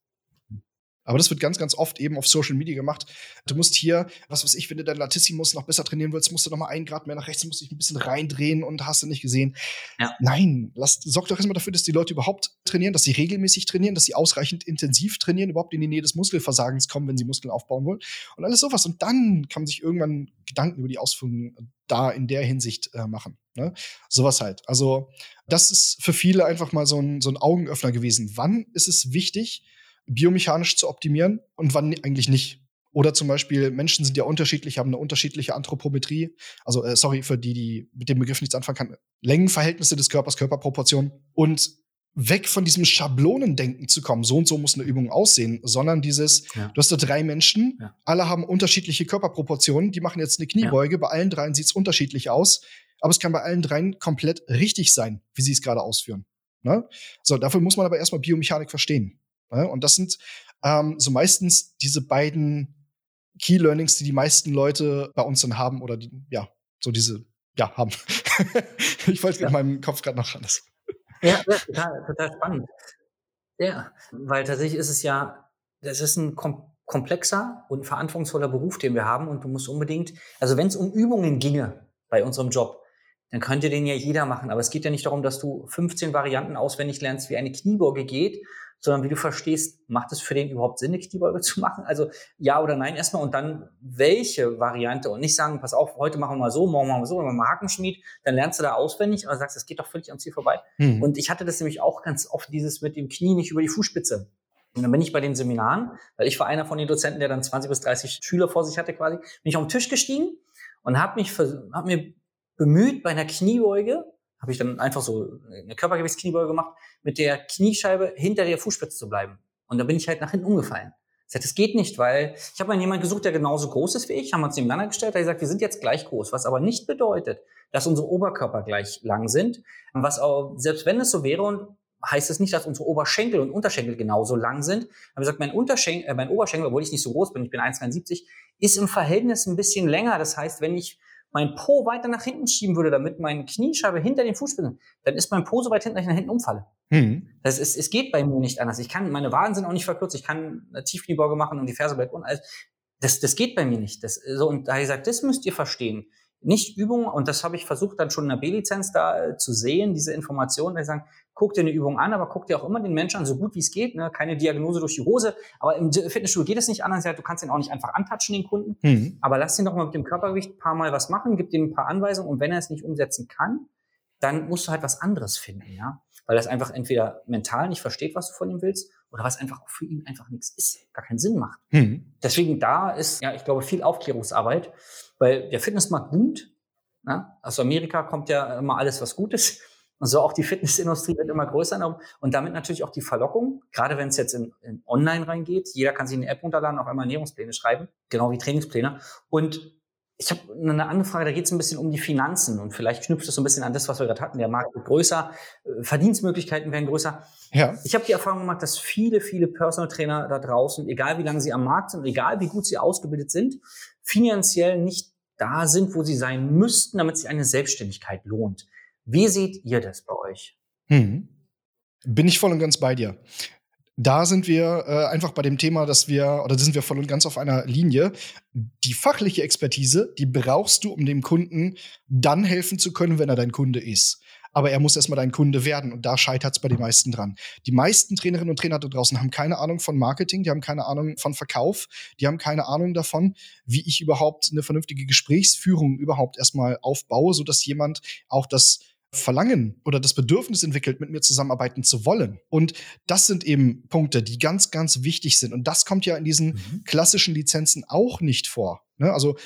S1: Aber das wird ganz, ganz oft eben auf Social Media gemacht. Du musst hier, was weiß ich, wenn du deinen Latissimus noch besser trainieren willst, musst du noch mal einen Grad mehr nach rechts, musst dich ein bisschen reindrehen und hast du nicht gesehen.
S3: Ja.
S1: Nein, lass, sorg doch erstmal dafür, dass die Leute überhaupt trainieren, dass sie regelmäßig trainieren, dass sie ausreichend intensiv trainieren, überhaupt in die Nähe des Muskelversagens kommen, wenn sie Muskeln aufbauen wollen und alles sowas. Und dann kann man sich irgendwann Gedanken über die Ausführungen da in der Hinsicht äh, machen. Ne? Sowas halt. Also, das ist für viele einfach mal so ein, so ein Augenöffner gewesen. Wann ist es wichtig, biomechanisch zu optimieren und wann eigentlich nicht. Oder zum Beispiel, Menschen sind ja unterschiedlich, haben eine unterschiedliche Anthropometrie. Also, äh, sorry für die, die mit dem Begriff nichts anfangen kann. Längenverhältnisse des Körpers, Körperproportionen. Und weg von diesem Schablonendenken zu kommen, so und so muss eine Übung aussehen, sondern dieses, ja. du hast da drei Menschen, ja. alle haben unterschiedliche Körperproportionen, die machen jetzt eine Kniebeuge, ja. bei allen dreien sieht es unterschiedlich aus, aber es kann bei allen dreien komplett richtig sein, wie sie es gerade ausführen. Ne? So, dafür muss man aber erstmal Biomechanik verstehen. Ne? Und das sind ähm, so meistens diese beiden Key Learnings, die die meisten Leute bei uns dann haben oder die, ja, so diese, ja, haben. ich wollte ja. in meinem Kopf gerade noch anders.
S3: Ja, ja total, total spannend. Ja, weil tatsächlich ist es ja, das ist ein kom komplexer und verantwortungsvoller Beruf, den wir haben und du musst unbedingt, also wenn es um Übungen ginge bei unserem Job, dann könnte den ja jeder machen. Aber es geht ja nicht darum, dass du 15 Varianten auswendig lernst, wie eine Kniebeuge geht, sondern wie du verstehst, macht es für den überhaupt Sinn, eine Kniebeuge zu machen? Also ja oder nein erstmal und dann welche Variante und nicht sagen, pass auf, heute machen wir mal so, morgen machen wir so, dann machen wir Hakenschmied, dann lernst du da auswendig, aber sagst, das geht doch völlig am Ziel vorbei. Mhm. Und ich hatte das nämlich auch ganz oft, dieses mit dem Knie nicht über die Fußspitze. Und dann bin ich bei den Seminaren, weil ich war einer von den Dozenten, der dann 20 bis 30 Schüler vor sich hatte quasi, bin ich auf den Tisch gestiegen und habe mich, hab mir bemüht, bei einer Kniebeuge habe ich dann einfach so eine Körpergewichtskniebeuge gemacht, mit der Kniescheibe hinter der Fußspitze zu bleiben. Und da bin ich halt nach hinten umgefallen. Ich sagte, das geht nicht, weil ich habe mal jemanden gesucht, der genauso groß ist wie ich, haben uns nebeneinander gestellt, da gesagt, wir sind jetzt gleich groß, was aber nicht bedeutet, dass unsere Oberkörper gleich lang sind. Was auch, selbst wenn es so wäre, und heißt es nicht, dass unsere Oberschenkel und Unterschenkel genauso lang sind. Aber gesagt, mein, Unterschenkel, äh, mein Oberschenkel, obwohl ich nicht so groß bin, ich bin 1,73, ist im Verhältnis ein bisschen länger. Das heißt, wenn ich mein Po weiter nach hinten schieben würde, damit meine Kniescheibe hinter den Fußspitzen, dann ist mein Po so weit hinten, dass ich nach hinten umfalle. Mhm. Das ist, es geht bei mir nicht anders. Ich kann, meine Waden sind auch nicht verkürzt. Ich kann eine Tiefkniebeuge machen und die Ferse bleibt unten. Also, das, das geht bei mir nicht. Das, so, und da habe ich gesagt, das müsst ihr verstehen. Nicht Übung, und das habe ich versucht dann schon in der B-Lizenz da äh, zu sehen, diese Informationen, da sagen, guck dir eine Übung an, aber guck dir auch immer den Menschen an, so gut wie es geht, ne? keine Diagnose durch die Hose, aber im Fitnessstudio geht es nicht anders, du kannst den auch nicht einfach antatschen, den Kunden, mhm. aber lass ihn doch mal mit dem Körpergewicht ein paar Mal was machen, gib ihm ein paar Anweisungen und wenn er es nicht umsetzen kann, dann musst du halt was anderes finden, ja, weil er es einfach entweder mental nicht versteht, was du von ihm willst, oder was einfach auch für ihn einfach nichts ist, gar keinen Sinn macht. Mhm. Deswegen da ist, ja, ich glaube, viel Aufklärungsarbeit, weil der Fitnessmarkt boomt, ne? aus Amerika kommt ja immer alles, was gut ist. Und so auch die Fitnessindustrie wird immer größer und damit natürlich auch die Verlockung, gerade wenn es jetzt in, in Online reingeht. Jeder kann sich eine App runterladen, auf einmal Ernährungspläne schreiben, genau wie Trainingspläne. Und ich habe eine andere Frage, da geht es ein bisschen um die Finanzen und vielleicht knüpft es so ein bisschen an das, was wir gerade hatten. Der Markt wird größer, äh, Verdienstmöglichkeiten werden größer. Ja. Ich habe die Erfahrung gemacht, dass viele, viele Personal Trainer da draußen, egal wie lange sie am Markt sind, egal wie gut sie ausgebildet sind, finanziell nicht da sind, wo sie sein müssten, damit sich eine Selbstständigkeit lohnt. Wie seht ihr das bei euch?
S1: Hm. Bin ich voll und ganz bei dir. Da sind wir äh, einfach bei dem Thema, dass wir, oder sind wir voll und ganz auf einer Linie. Die fachliche Expertise, die brauchst du, um dem Kunden dann helfen zu können, wenn er dein Kunde ist. Aber er muss erstmal dein Kunde werden und da scheitert es bei den meisten dran. Die meisten Trainerinnen und Trainer da draußen haben keine Ahnung von Marketing, die haben keine Ahnung von Verkauf, die haben keine Ahnung davon, wie ich überhaupt eine vernünftige Gesprächsführung überhaupt erstmal aufbaue, sodass jemand auch das Verlangen oder das Bedürfnis entwickelt, mit mir zusammenarbeiten zu wollen. Und das sind eben Punkte, die ganz, ganz wichtig sind. Und das kommt ja in diesen mhm. klassischen Lizenzen auch nicht vor. Ne? Also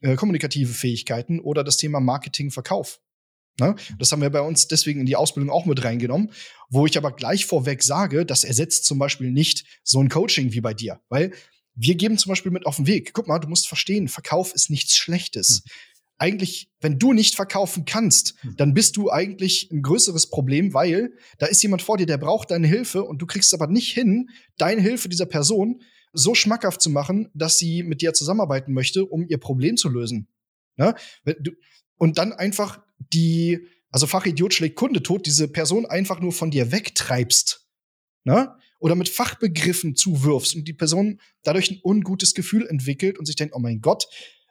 S1: äh, kommunikative Fähigkeiten oder das Thema Marketing, Verkauf. Ne? Das haben wir bei uns deswegen in die Ausbildung auch mit reingenommen, wo ich aber gleich vorweg sage, das ersetzt zum Beispiel nicht so ein Coaching wie bei dir, weil wir geben zum Beispiel mit auf den Weg. Guck mal, du musst verstehen, Verkauf ist nichts Schlechtes. Mhm eigentlich, wenn du nicht verkaufen kannst, hm. dann bist du eigentlich ein größeres Problem, weil da ist jemand vor dir, der braucht deine Hilfe und du kriegst aber nicht hin, deine Hilfe dieser Person so schmackhaft zu machen, dass sie mit dir zusammenarbeiten möchte, um ihr Problem zu lösen. Ne? Und dann einfach die, also Fachidiot schlägt Kunde tot, diese Person einfach nur von dir wegtreibst. Ne? Oder mit Fachbegriffen zuwirfst und die Person dadurch ein ungutes Gefühl entwickelt und sich denkt, oh mein Gott,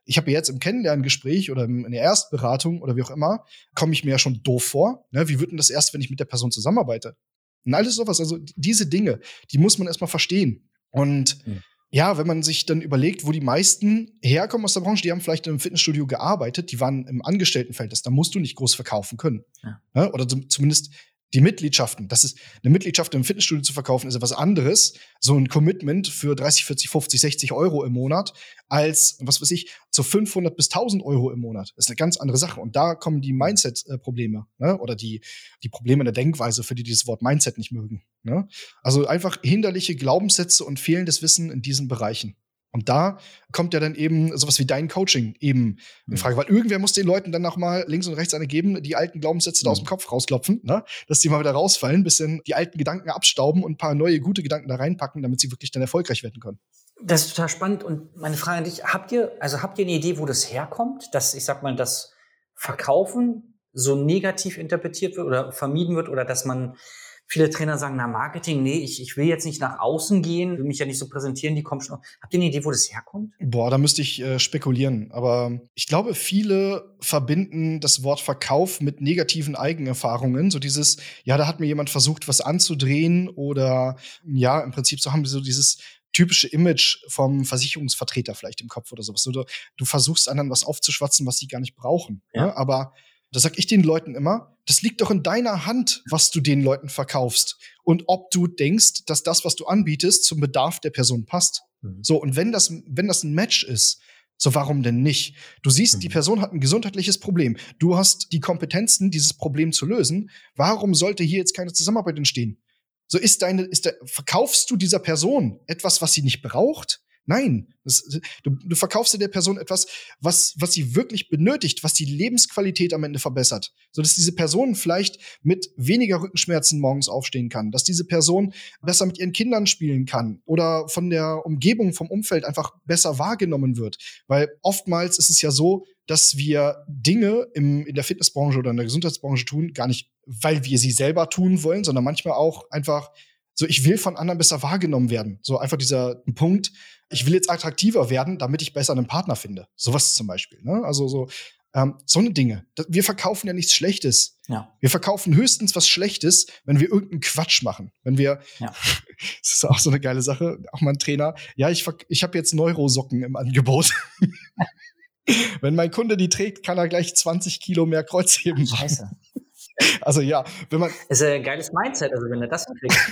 S1: ich habe jetzt im Kennenlerngespräch oder in der Erstberatung oder wie auch immer, komme ich mir ja schon doof vor. Ne? Wie wird denn das erst, wenn ich mit der Person zusammenarbeite? Und alles sowas, also diese Dinge, die muss man erstmal verstehen. Und mhm. Ja, wenn man sich dann überlegt, wo die meisten herkommen aus der Branche, die haben vielleicht im Fitnessstudio gearbeitet, die waren im Angestelltenverhältnis, da musst du nicht groß verkaufen können. Ja. Ne? Oder zumindest die Mitgliedschaften, das ist eine Mitgliedschaft im Fitnessstudio zu verkaufen, ist etwas anderes. So ein Commitment für 30, 40, 50, 60 Euro im Monat als, was weiß ich, zu 500 bis 1000 Euro im Monat. Das ist eine ganz andere Sache. Und da kommen die Mindset-Probleme ne? oder die, die Probleme in der Denkweise, für die dieses Wort Mindset nicht mögen. Ne? Also einfach hinderliche Glaubenssätze und fehlendes Wissen in diesen Bereichen. Und da kommt ja dann eben sowas wie dein Coaching eben in mhm. Frage, weil irgendwer muss den Leuten dann noch mal links und rechts eine geben, die alten Glaubenssätze da aus dem mhm. Kopf rausklopfen, ne? dass die mal wieder rausfallen, bisschen die alten Gedanken abstauben und ein paar neue gute Gedanken da reinpacken, damit sie wirklich dann erfolgreich werden können.
S3: Das ist total spannend. Und meine Frage an dich, habt ihr, also habt ihr eine Idee, wo das herkommt, dass, ich sag mal, das Verkaufen so negativ interpretiert wird oder vermieden wird oder dass man Viele Trainer sagen, na, Marketing, nee, ich, ich will jetzt nicht nach außen gehen, will mich ja nicht so präsentieren, die kommen schon. Habt ihr eine Idee, wo das herkommt?
S1: Boah, da müsste ich äh, spekulieren. Aber ich glaube, viele verbinden das Wort Verkauf mit negativen Eigenerfahrungen. So dieses, ja, da hat mir jemand versucht, was anzudrehen oder ja, im Prinzip so haben sie so dieses typische Image vom Versicherungsvertreter vielleicht im Kopf oder sowas. Oder du versuchst anderen was aufzuschwatzen, was sie gar nicht brauchen. Ja. Ne? Aber da sag ich den Leuten immer, das liegt doch in deiner Hand, was du den Leuten verkaufst. Und ob du denkst, dass das, was du anbietest, zum Bedarf der Person passt. Mhm. So, und wenn das, wenn das ein Match ist, so warum denn nicht? Du siehst, mhm. die Person hat ein gesundheitliches Problem. Du hast die Kompetenzen, dieses Problem zu lösen. Warum sollte hier jetzt keine Zusammenarbeit entstehen? So ist deine, ist der, verkaufst du dieser Person etwas, was sie nicht braucht? Nein, das, du, du verkaufst dir der Person etwas, was, was sie wirklich benötigt, was die Lebensqualität am Ende verbessert. So dass diese Person vielleicht mit weniger Rückenschmerzen morgens aufstehen kann, dass diese Person besser mit ihren Kindern spielen kann oder von der Umgebung, vom Umfeld einfach besser wahrgenommen wird. Weil oftmals ist es ja so, dass wir Dinge im, in der Fitnessbranche oder in der Gesundheitsbranche tun, gar nicht, weil wir sie selber tun wollen, sondern manchmal auch einfach so, ich will von anderen besser wahrgenommen werden. So einfach dieser Punkt, ich will jetzt attraktiver werden, damit ich besser einen Partner finde. Sowas zum Beispiel. Ne? Also so, ähm, so eine Dinge. Wir verkaufen ja nichts Schlechtes. Ja. Wir verkaufen höchstens was Schlechtes, wenn wir irgendeinen Quatsch machen. Wenn wir, ja. das ist auch so eine geile Sache, auch mal ein Trainer, ja, ich, ich habe jetzt Neurosocken im Angebot. wenn mein Kunde die trägt, kann er gleich 20 Kilo mehr Kreuzheben machen. Scheiße. Also ja, wenn man.
S3: Das ist ein geiles Mindset, also wenn er das hinkriegt.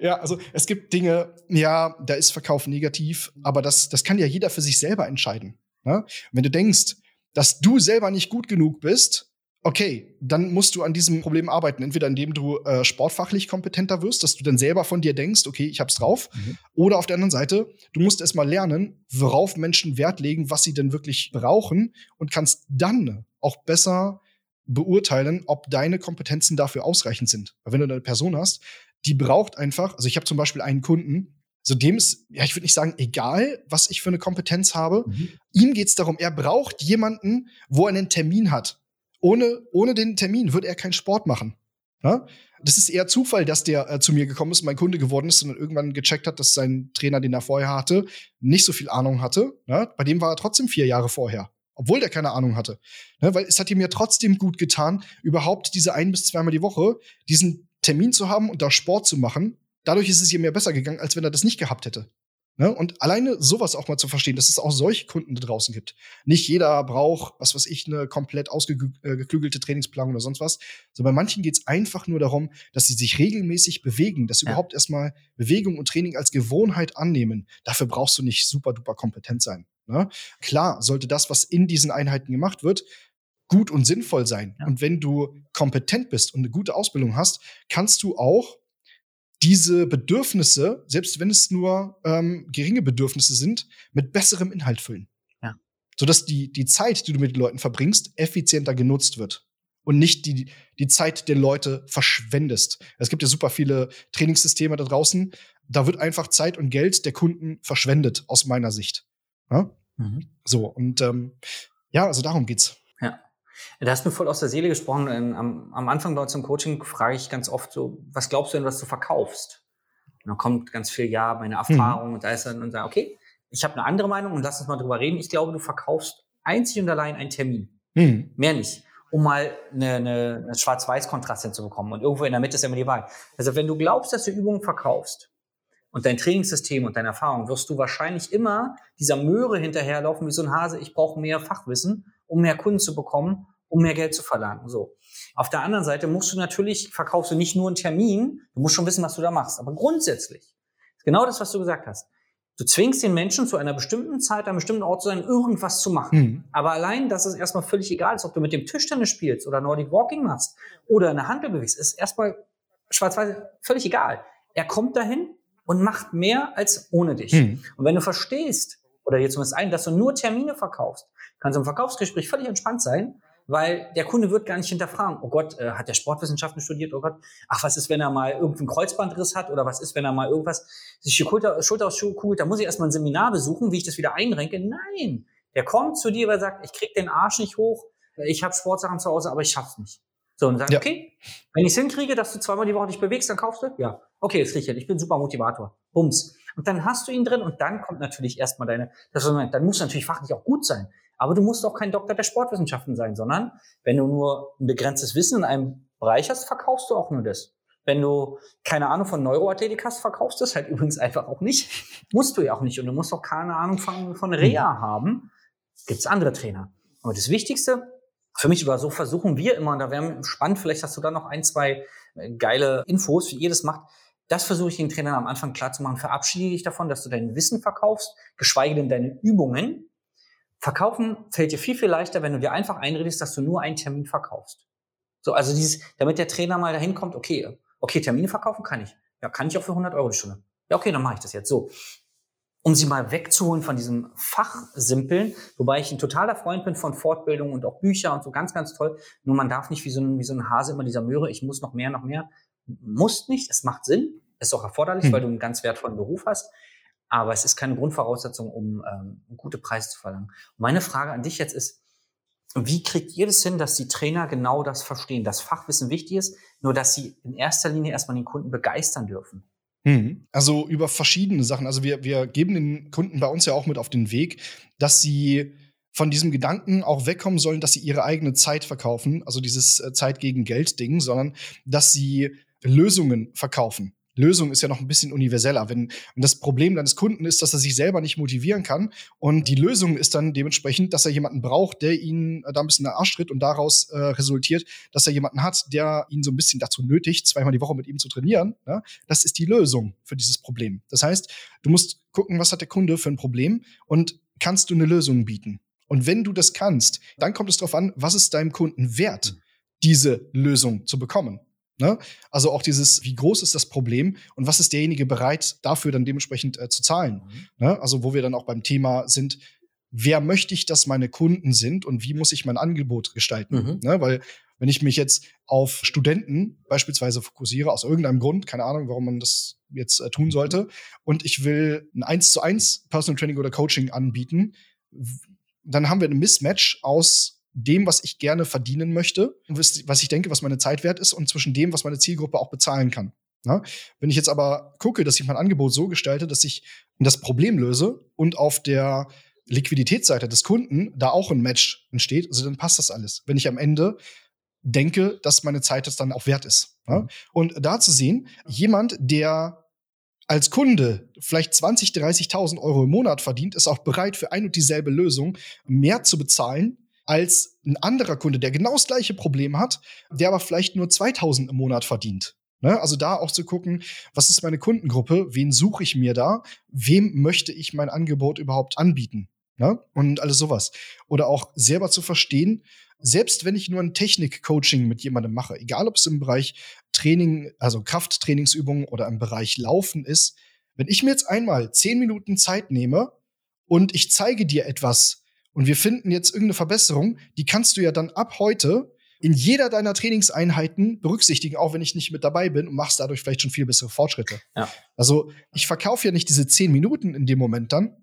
S1: Ja, also es gibt Dinge, ja, da ist Verkauf negativ, aber das, das kann ja jeder für sich selber entscheiden. Ne? Wenn du denkst, dass du selber nicht gut genug bist, okay, dann musst du an diesem Problem arbeiten. Entweder indem du äh, sportfachlich kompetenter wirst, dass du dann selber von dir denkst, okay, ich hab's drauf. Mhm. Oder auf der anderen Seite, du musst erst mal lernen, worauf Menschen Wert legen, was sie denn wirklich brauchen und kannst dann auch besser beurteilen, ob deine Kompetenzen dafür ausreichend sind. Weil wenn du eine Person hast, die braucht einfach, also ich habe zum Beispiel einen Kunden, so dem ist, ja, ich würde nicht sagen, egal, was ich für eine Kompetenz habe. Mhm. Ihm geht es darum, er braucht jemanden, wo er einen Termin hat. Ohne, ohne den Termin würde er keinen Sport machen. Ja? Das ist eher Zufall, dass der äh, zu mir gekommen ist, mein Kunde geworden ist und dann irgendwann gecheckt hat, dass sein Trainer, den er vorher hatte, nicht so viel Ahnung hatte. Ja? Bei dem war er trotzdem vier Jahre vorher obwohl der keine Ahnung hatte. Ne, weil es hat ihm ja trotzdem gut getan, überhaupt diese ein bis zweimal die Woche diesen Termin zu haben und da Sport zu machen, dadurch ist es ihm mehr besser gegangen, als wenn er das nicht gehabt hätte. Ne? Und alleine sowas auch mal zu verstehen, dass es auch solche Kunden da draußen gibt. Nicht jeder braucht, was weiß ich, eine komplett ausgeklügelte äh, Trainingsplanung oder sonst was. So bei manchen geht es einfach nur darum, dass sie sich regelmäßig bewegen, dass sie ja. überhaupt erstmal Bewegung und Training als Gewohnheit annehmen. Dafür brauchst du nicht super duper kompetent sein. Ne? Klar, sollte das, was in diesen Einheiten gemacht wird, gut und sinnvoll sein. Ja. Und wenn du kompetent bist und eine gute Ausbildung hast, kannst du auch diese Bedürfnisse, selbst wenn es nur ähm, geringe Bedürfnisse sind, mit besserem Inhalt füllen.
S3: Ja.
S1: sodass die, die Zeit, die du mit den Leuten verbringst, effizienter genutzt wird und nicht die, die Zeit der Leute verschwendest. Es gibt ja super viele Trainingssysteme da draußen. Da wird einfach Zeit und Geld der Kunden verschwendet, aus meiner Sicht. Ja? Mhm. So, und ähm, ja, also darum geht's.
S3: Ja. Da hast du mir voll aus der Seele gesprochen. Ähm, am, am Anfang bei uns im Coaching frage ich ganz oft so, was glaubst du denn, was du verkaufst? Und dann kommt ganz viel, ja, meine Erfahrung mhm. und da ist dann und sagt, okay, ich habe eine andere Meinung und lass uns mal drüber reden. Ich glaube, du verkaufst einzig und allein einen Termin. Mhm. Mehr nicht um mal eine, eine, eine Schwarz-Weiß-Kontrast hinzubekommen. Und irgendwo in der Mitte ist ja immer die Wahl. Also wenn du glaubst, dass du Übungen verkaufst und dein Trainingssystem und deine Erfahrung, wirst du wahrscheinlich immer dieser Möhre hinterherlaufen wie so ein Hase. Ich brauche mehr Fachwissen, um mehr Kunden zu bekommen, um mehr Geld zu verlangen. So. Auf der anderen Seite musst du natürlich, verkaufst du nicht nur einen Termin, du musst schon wissen, was du da machst. Aber grundsätzlich, genau das, was du gesagt hast. Du zwingst den Menschen zu einer bestimmten Zeit, an einem bestimmten Ort zu sein, irgendwas zu machen. Mhm. Aber allein, dass es erstmal völlig egal ist, ob du mit dem Tischtennis spielst oder Nordic Walking machst oder eine Handel bewegst, ist erstmal schwarz-weiß völlig egal. Er kommt dahin und macht mehr als ohne dich. Mhm. Und wenn du verstehst, oder jetzt zumindest ein, dass du nur Termine verkaufst, kannst du im Verkaufsgespräch völlig entspannt sein, weil der Kunde wird gar nicht hinterfragen, oh Gott, äh, hat der Sportwissenschaften studiert, oh Gott, ach, was ist, wenn er mal irgendeinen Kreuzbandriss hat oder was ist, wenn er mal irgendwas, sich die Schulter, Schulter auskugelt, da muss ich erstmal ein Seminar besuchen, wie ich das wieder einrenke. Nein, der kommt zu dir, weil er sagt, ich krieg den Arsch nicht hoch, ich habe Sportsachen zu Hause, aber ich schaff's nicht. So, und sagt, ja. okay, wenn ich es hinkriege, dass du zweimal die Woche dich bewegst, dann kaufst du? Ja. Okay, ist richtig, ich bin super Motivator. Bums. Und dann hast du ihn drin und dann kommt natürlich erstmal deine, das, dann muss natürlich fachlich auch gut sein. Aber du musst auch kein Doktor der Sportwissenschaften sein, sondern wenn du nur ein begrenztes Wissen in einem Bereich hast, verkaufst du auch nur das. Wenn du keine Ahnung von Neuroathletik hast, verkaufst du es halt übrigens einfach auch nicht. musst du ja auch nicht. Und du musst auch keine Ahnung von, von Reha haben. Gibt's andere Trainer. Aber das Wichtigste, für mich über so versuchen wir immer, und da wäre spannend, vielleicht hast du da noch ein, zwei äh, geile Infos, wie ihr das macht. Das versuche ich den Trainern am Anfang klar zu machen. Verabschiede dich davon, dass du dein Wissen verkaufst, geschweige denn deine Übungen, Verkaufen fällt dir viel, viel leichter, wenn du dir einfach einredest, dass du nur einen Termin verkaufst. So, also dieses, damit der Trainer mal dahin kommt, okay, okay, Termine verkaufen kann ich. Ja, kann ich auch für 100 Euro die Stunde. Ja, okay, dann mache ich das jetzt so. Um sie mal wegzuholen von diesem Fachsimpeln, wobei ich ein totaler Freund bin von Fortbildung und auch Bücher und so ganz, ganz toll. Nur man darf nicht wie so ein, wie so ein Hase immer dieser Möhre, ich muss noch mehr, noch mehr. Muss nicht, es macht Sinn, ist auch erforderlich, hm. weil du einen ganz wertvollen Beruf hast aber es ist keine Grundvoraussetzung, um ähm, gute Preise zu verlangen. Meine Frage an dich jetzt ist, wie kriegt ihr das hin, dass die Trainer genau das verstehen, dass Fachwissen wichtig ist, nur dass sie in erster Linie erstmal den Kunden begeistern dürfen?
S1: Mhm. Also über verschiedene Sachen. Also wir, wir geben den Kunden bei uns ja auch mit auf den Weg, dass sie von diesem Gedanken auch wegkommen sollen, dass sie ihre eigene Zeit verkaufen, also dieses äh, Zeit gegen Geld Ding, sondern dass sie Lösungen verkaufen. Lösung ist ja noch ein bisschen universeller. Wenn, und das Problem deines Kunden ist, dass er sich selber nicht motivieren kann. Und die Lösung ist dann dementsprechend, dass er jemanden braucht, der ihn äh, da ein bisschen in den Arsch tritt und daraus äh, resultiert, dass er jemanden hat, der ihn so ein bisschen dazu nötigt, zweimal die Woche mit ihm zu trainieren. Ne? Das ist die Lösung für dieses Problem. Das heißt, du musst gucken, was hat der Kunde für ein Problem und kannst du eine Lösung bieten. Und wenn du das kannst, dann kommt es darauf an, was ist deinem Kunden wert, diese Lösung zu bekommen. Ne? Also auch dieses, wie groß ist das Problem und was ist derjenige bereit, dafür dann dementsprechend äh, zu zahlen. Mhm. Ne? Also wo wir dann auch beim Thema sind, wer möchte ich, dass meine Kunden sind und wie muss ich mein Angebot gestalten. Mhm. Ne? Weil wenn ich mich jetzt auf Studenten beispielsweise fokussiere, aus irgendeinem Grund, keine Ahnung, warum man das jetzt äh, tun sollte, und ich will ein 1 zu 1 Personal Training oder Coaching anbieten, dann haben wir ein Mismatch aus dem, was ich gerne verdienen möchte, was ich denke, was meine Zeit wert ist und zwischen dem, was meine Zielgruppe auch bezahlen kann. Ja? Wenn ich jetzt aber gucke, dass ich mein Angebot so gestalte, dass ich das Problem löse und auf der Liquiditätsseite des Kunden da auch ein Match entsteht, also dann passt das alles. Wenn ich am Ende denke, dass meine Zeit das dann auch wert ist. Ja? Mhm. Und da zu sehen, jemand, der als Kunde vielleicht 20, 30.000 Euro im Monat verdient, ist auch bereit für ein und dieselbe Lösung mehr zu bezahlen, als ein anderer Kunde, der genau das gleiche Problem hat, der aber vielleicht nur 2000 im Monat verdient. Ne? Also da auch zu gucken, was ist meine Kundengruppe, wen suche ich mir da, wem möchte ich mein Angebot überhaupt anbieten. Ne? Und alles sowas. Oder auch selber zu verstehen, selbst wenn ich nur ein Technik-Coaching mit jemandem mache, egal ob es im Bereich Training, also Krafttrainingsübungen oder im Bereich Laufen ist, wenn ich mir jetzt einmal zehn Minuten Zeit nehme und ich zeige dir etwas, und wir finden jetzt irgendeine Verbesserung, die kannst du ja dann ab heute in jeder deiner Trainingseinheiten berücksichtigen, auch wenn ich nicht mit dabei bin und machst dadurch vielleicht schon viel bessere Fortschritte. Ja. Also ich verkaufe ja nicht diese zehn Minuten in dem Moment dann,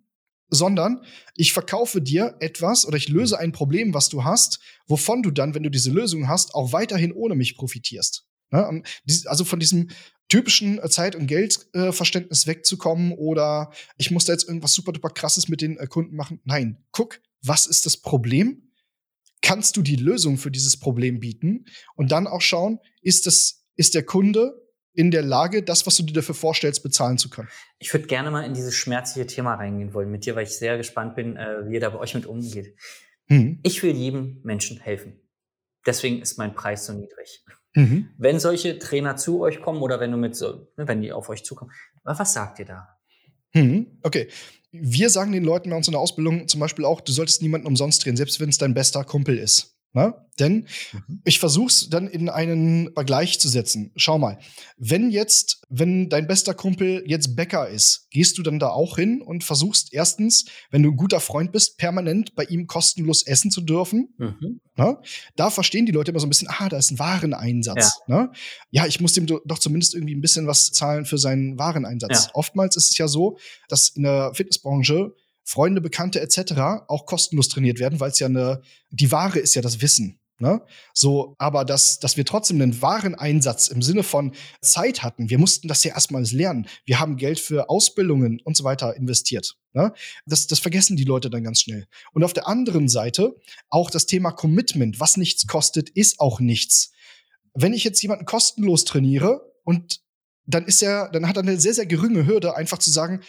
S1: sondern ich verkaufe dir etwas oder ich löse ein Problem, was du hast, wovon du dann, wenn du diese Lösung hast, auch weiterhin ohne mich profitierst. Ne? Also von diesem typischen Zeit- und Geldverständnis wegzukommen oder ich muss da jetzt irgendwas super duper krasses mit den äh, Kunden machen. Nein, guck, was ist das Problem? kannst du die Lösung für dieses Problem bieten und dann auch schauen, ist das, ist der Kunde in der Lage, das, was du dir dafür vorstellst, bezahlen zu können.
S3: Ich würde gerne mal in dieses schmerzliche Thema reingehen wollen mit dir, weil ich sehr gespannt bin, äh, wie ihr da bei euch mit umgeht. Mhm. Ich will jedem Menschen helfen. Deswegen ist mein Preis so niedrig. Mhm. Wenn solche Trainer zu euch kommen oder wenn du mit so, ne, wenn die auf euch zukommen, was sagt ihr da?
S1: Mhm. Okay wir sagen den Leuten bei uns in der Ausbildung zum Beispiel auch, du solltest niemanden umsonst drehen, selbst wenn es dein bester Kumpel ist. Ne? Denn mhm. ich versuche es dann in einen Vergleich zu setzen. Schau mal, wenn jetzt, wenn dein bester Kumpel jetzt Bäcker ist, gehst du dann da auch hin und versuchst erstens, wenn du ein guter Freund bist, permanent bei ihm kostenlos essen zu dürfen. Mhm. Ne? Da verstehen die Leute immer so ein bisschen, ah, da ist ein Wareneinsatz. Ja, ne? ja ich muss dem doch zumindest irgendwie ein bisschen was zahlen für seinen Wareneinsatz. Ja. Oftmals ist es ja so, dass in der Fitnessbranche Freunde, Bekannte etc. auch kostenlos trainiert werden, weil es ja eine, die Ware ist ja das Wissen. Ne? So, aber dass, dass wir trotzdem einen wahren Einsatz im Sinne von Zeit hatten, wir mussten das ja erstmals lernen. Wir haben Geld für Ausbildungen und so weiter investiert. Ne? Das, das vergessen die Leute dann ganz schnell. Und auf der anderen Seite auch das Thema Commitment. Was nichts kostet, ist auch nichts. Wenn ich jetzt jemanden kostenlos trainiere und dann ist er, dann hat er eine sehr, sehr geringe Hürde, einfach zu sagen,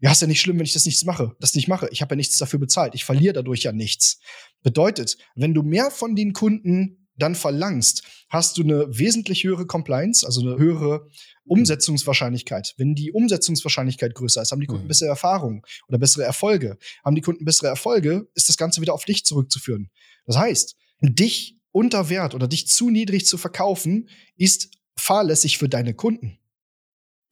S1: ja, ist ja nicht schlimm, wenn ich das nichts mache, das nicht mache. Ich habe ja nichts dafür bezahlt. Ich verliere dadurch ja nichts. Bedeutet, wenn du mehr von den Kunden dann verlangst, hast du eine wesentlich höhere Compliance, also eine höhere Umsetzungswahrscheinlichkeit. Wenn die Umsetzungswahrscheinlichkeit größer ist, haben die Kunden mhm. bessere Erfahrungen oder bessere Erfolge. Haben die Kunden bessere Erfolge, ist das Ganze wieder auf dich zurückzuführen. Das heißt, dich unter Wert oder dich zu niedrig zu verkaufen, ist fahrlässig für deine Kunden.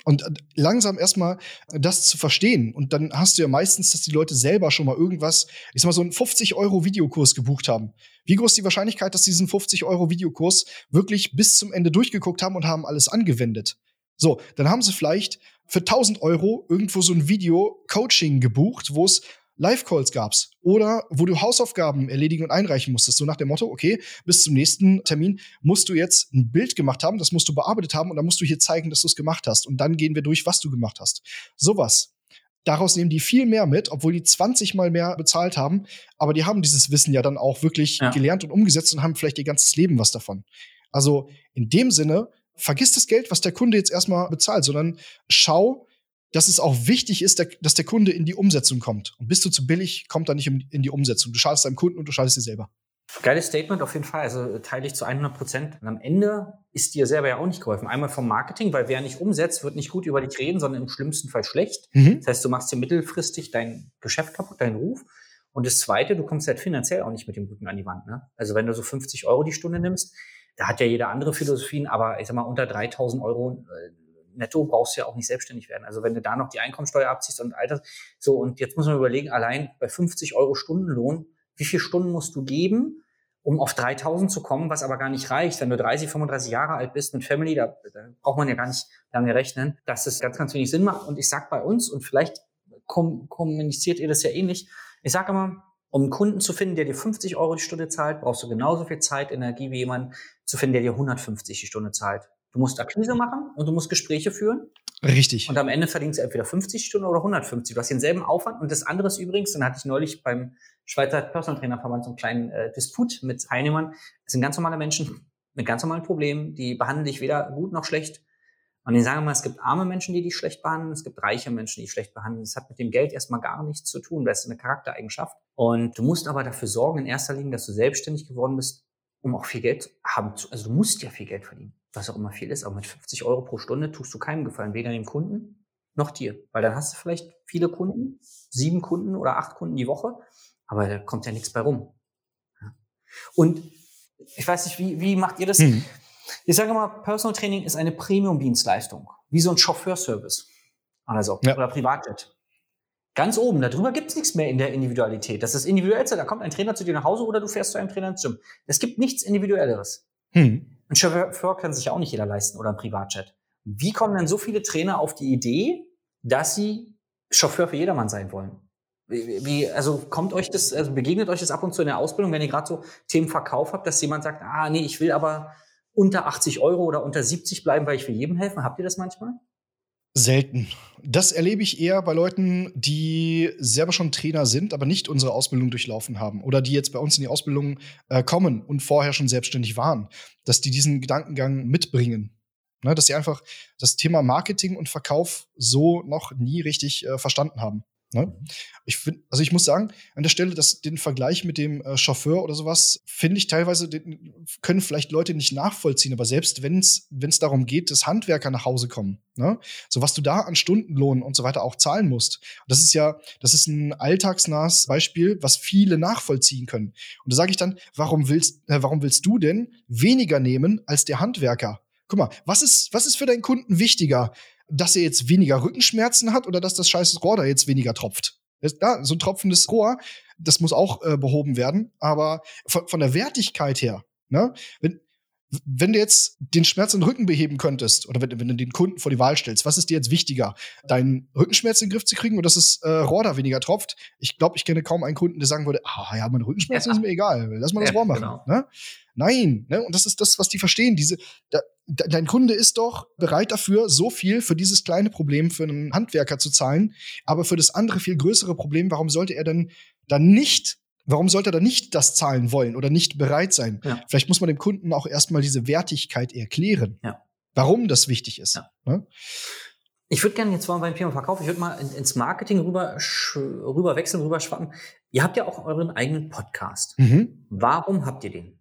S1: Und äh, langsam erstmal das zu verstehen. Und dann hast du ja meistens, dass die Leute selber schon mal irgendwas, ich sag mal, so einen 50 Euro Videokurs gebucht haben. Wie groß ist die Wahrscheinlichkeit, dass sie diesen 50 Euro Videokurs wirklich bis zum Ende durchgeguckt haben und haben alles angewendet? So, dann haben sie vielleicht für 1000 Euro irgendwo so ein Video-Coaching gebucht, wo es Live-Calls gab's oder wo du Hausaufgaben erledigen und einreichen musstest. So nach dem Motto, okay, bis zum nächsten Termin musst du jetzt ein Bild gemacht haben, das musst du bearbeitet haben und dann musst du hier zeigen, dass du es gemacht hast. Und dann gehen wir durch, was du gemacht hast. Sowas. Daraus nehmen die viel mehr mit, obwohl die 20 mal mehr bezahlt haben. Aber die haben dieses Wissen ja dann auch wirklich ja. gelernt und umgesetzt und haben vielleicht ihr ganzes Leben was davon. Also in dem Sinne, vergiss das Geld, was der Kunde jetzt erstmal bezahlt, sondern schau, dass es auch wichtig ist, dass der Kunde in die Umsetzung kommt. Und bist du zu billig, kommt er nicht in die Umsetzung. Du schadest deinem Kunden und du schadest dir selber.
S3: Geiles Statement auf jeden Fall. Also teile ich zu 100 Prozent. Und am Ende ist dir selber ja auch nicht geholfen. Einmal vom Marketing, weil wer nicht umsetzt, wird nicht gut über dich reden, sondern im schlimmsten Fall schlecht. Mhm. Das heißt, du machst dir mittelfristig dein Geschäft kaputt, deinen Ruf. Und das Zweite, du kommst halt finanziell auch nicht mit dem Rücken an die Wand. Ne? Also wenn du so 50 Euro die Stunde nimmst, da hat ja jeder andere Philosophien, aber ich sag mal, unter 3000 Euro äh, netto brauchst du ja auch nicht selbstständig werden. Also wenn du da noch die Einkommensteuer abziehst und Alter, so und jetzt muss man überlegen, allein bei 50 Euro Stundenlohn, wie viele Stunden musst du geben, um auf 3000 zu kommen, was aber gar nicht reicht. Wenn du 30, 35 Jahre alt bist mit Family, da, da braucht man ja gar nicht lange rechnen, dass es ganz, ganz wenig Sinn macht. Und ich sag bei uns, und vielleicht kom kommuniziert ihr das ja ähnlich, ich sage immer, um einen Kunden zu finden, der dir 50 Euro die Stunde zahlt, brauchst du genauso viel Zeit, Energie wie jemand zu finden, der dir 150 die Stunde zahlt. Du musst Akquise machen und du musst Gespräche führen.
S1: Richtig.
S3: Und am Ende verdienst du entweder 50 Stunden oder 150. Du hast denselben Aufwand. Und das andere ist übrigens, dann hatte ich neulich beim Schweizer Personal Trainer Verband so einen kleinen äh, Disput mit Teilnehmern. Das sind ganz normale Menschen mit ganz normalen Problemen. Die behandeln dich weder gut noch schlecht. Und ich sage mal, es gibt arme Menschen, die dich schlecht behandeln. Es gibt reiche Menschen, die dich schlecht behandeln. Das hat mit dem Geld erstmal gar nichts zu tun. Das ist eine Charaktereigenschaft. Und du musst aber dafür sorgen, in erster Linie, dass du selbstständig geworden bist, um auch viel Geld haben zu, also du musst ja viel Geld verdienen was auch immer viel ist, aber mit 50 Euro pro Stunde tust du keinem Gefallen, weder dem Kunden noch dir. Weil dann hast du vielleicht viele Kunden, sieben Kunden oder acht Kunden die Woche, aber da kommt ja nichts bei rum. Und ich weiß nicht, wie, wie macht ihr das? Hm. Ich sage mal, Personal Training ist eine Premium-Dienstleistung, wie so ein Chauffeurservice oder so, ja. oder Privatjet. Ganz oben, darüber gibt es nichts mehr in der Individualität. Das ist individuellste, da kommt ein Trainer zu dir nach Hause oder du fährst zu einem Trainer ins Gym. Es gibt nichts Individuelleres. Hm. Ein Chauffeur kann sich ja auch nicht jeder leisten oder ein Privatjet. Wie kommen denn so viele Trainer auf die Idee, dass sie Chauffeur für jedermann sein wollen? Wie, also kommt euch das, also begegnet euch das ab und zu in der Ausbildung, wenn ihr gerade so Themen Verkauf habt, dass jemand sagt, ah nee, ich will aber unter 80 Euro oder unter 70 bleiben, weil ich will jedem helfen? Habt ihr das manchmal?
S1: Selten. Das erlebe ich eher bei Leuten, die selber schon Trainer sind, aber nicht unsere Ausbildung durchlaufen haben oder die jetzt bei uns in die Ausbildung äh, kommen und vorher schon selbstständig waren, dass die diesen Gedankengang mitbringen. Ne, dass sie einfach das Thema Marketing und Verkauf so noch nie richtig äh, verstanden haben. Ne? Ich find, also ich muss sagen, an der Stelle, dass den Vergleich mit dem äh, Chauffeur oder sowas, finde ich teilweise, den, können vielleicht Leute nicht nachvollziehen, aber selbst wenn es darum geht, dass Handwerker nach Hause kommen, ne? so was du da an Stundenlohn und so weiter auch zahlen musst, das ist ja, das ist ein alltagsnahes Beispiel, was viele nachvollziehen können. Und da sage ich dann, warum willst, äh, warum willst du denn weniger nehmen als der Handwerker? Guck mal, was ist, was ist für deinen Kunden wichtiger? Dass er jetzt weniger Rückenschmerzen hat oder dass das scheiße Rohr da jetzt weniger tropft. Ja, so ein tropfendes Rohr, das muss auch äh, behoben werden. Aber von, von der Wertigkeit her, ne, wenn, wenn du jetzt den Schmerz im Rücken beheben könntest oder wenn, wenn, du den Kunden vor die Wahl stellst, was ist dir jetzt wichtiger, deinen Rückenschmerz in den Griff zu kriegen oder dass das äh, Rohr da weniger tropft? Ich glaube, ich kenne kaum einen Kunden, der sagen würde, ah ja, meine Rückenschmerzen ja. ist mir egal, lass mal das ja, Rohr machen. Genau. Ne? Nein, ne? und das ist das, was die verstehen. Diese, da, dein Kunde ist doch bereit dafür, so viel für dieses kleine Problem für einen Handwerker zu zahlen, aber für das andere viel größere Problem, warum sollte er denn dann nicht Warum sollte er dann nicht das zahlen wollen oder nicht bereit sein? Ja. Vielleicht muss man dem Kunden auch erstmal diese Wertigkeit erklären, ja. warum das wichtig ist. Ne?
S3: Ich würde gerne jetzt mal beim Thema Verkauf, ich würde mal ins Marketing rüber, rüber wechseln, rüber schwappen. Ihr habt ja auch euren eigenen Podcast. Mhm. Warum habt ihr den?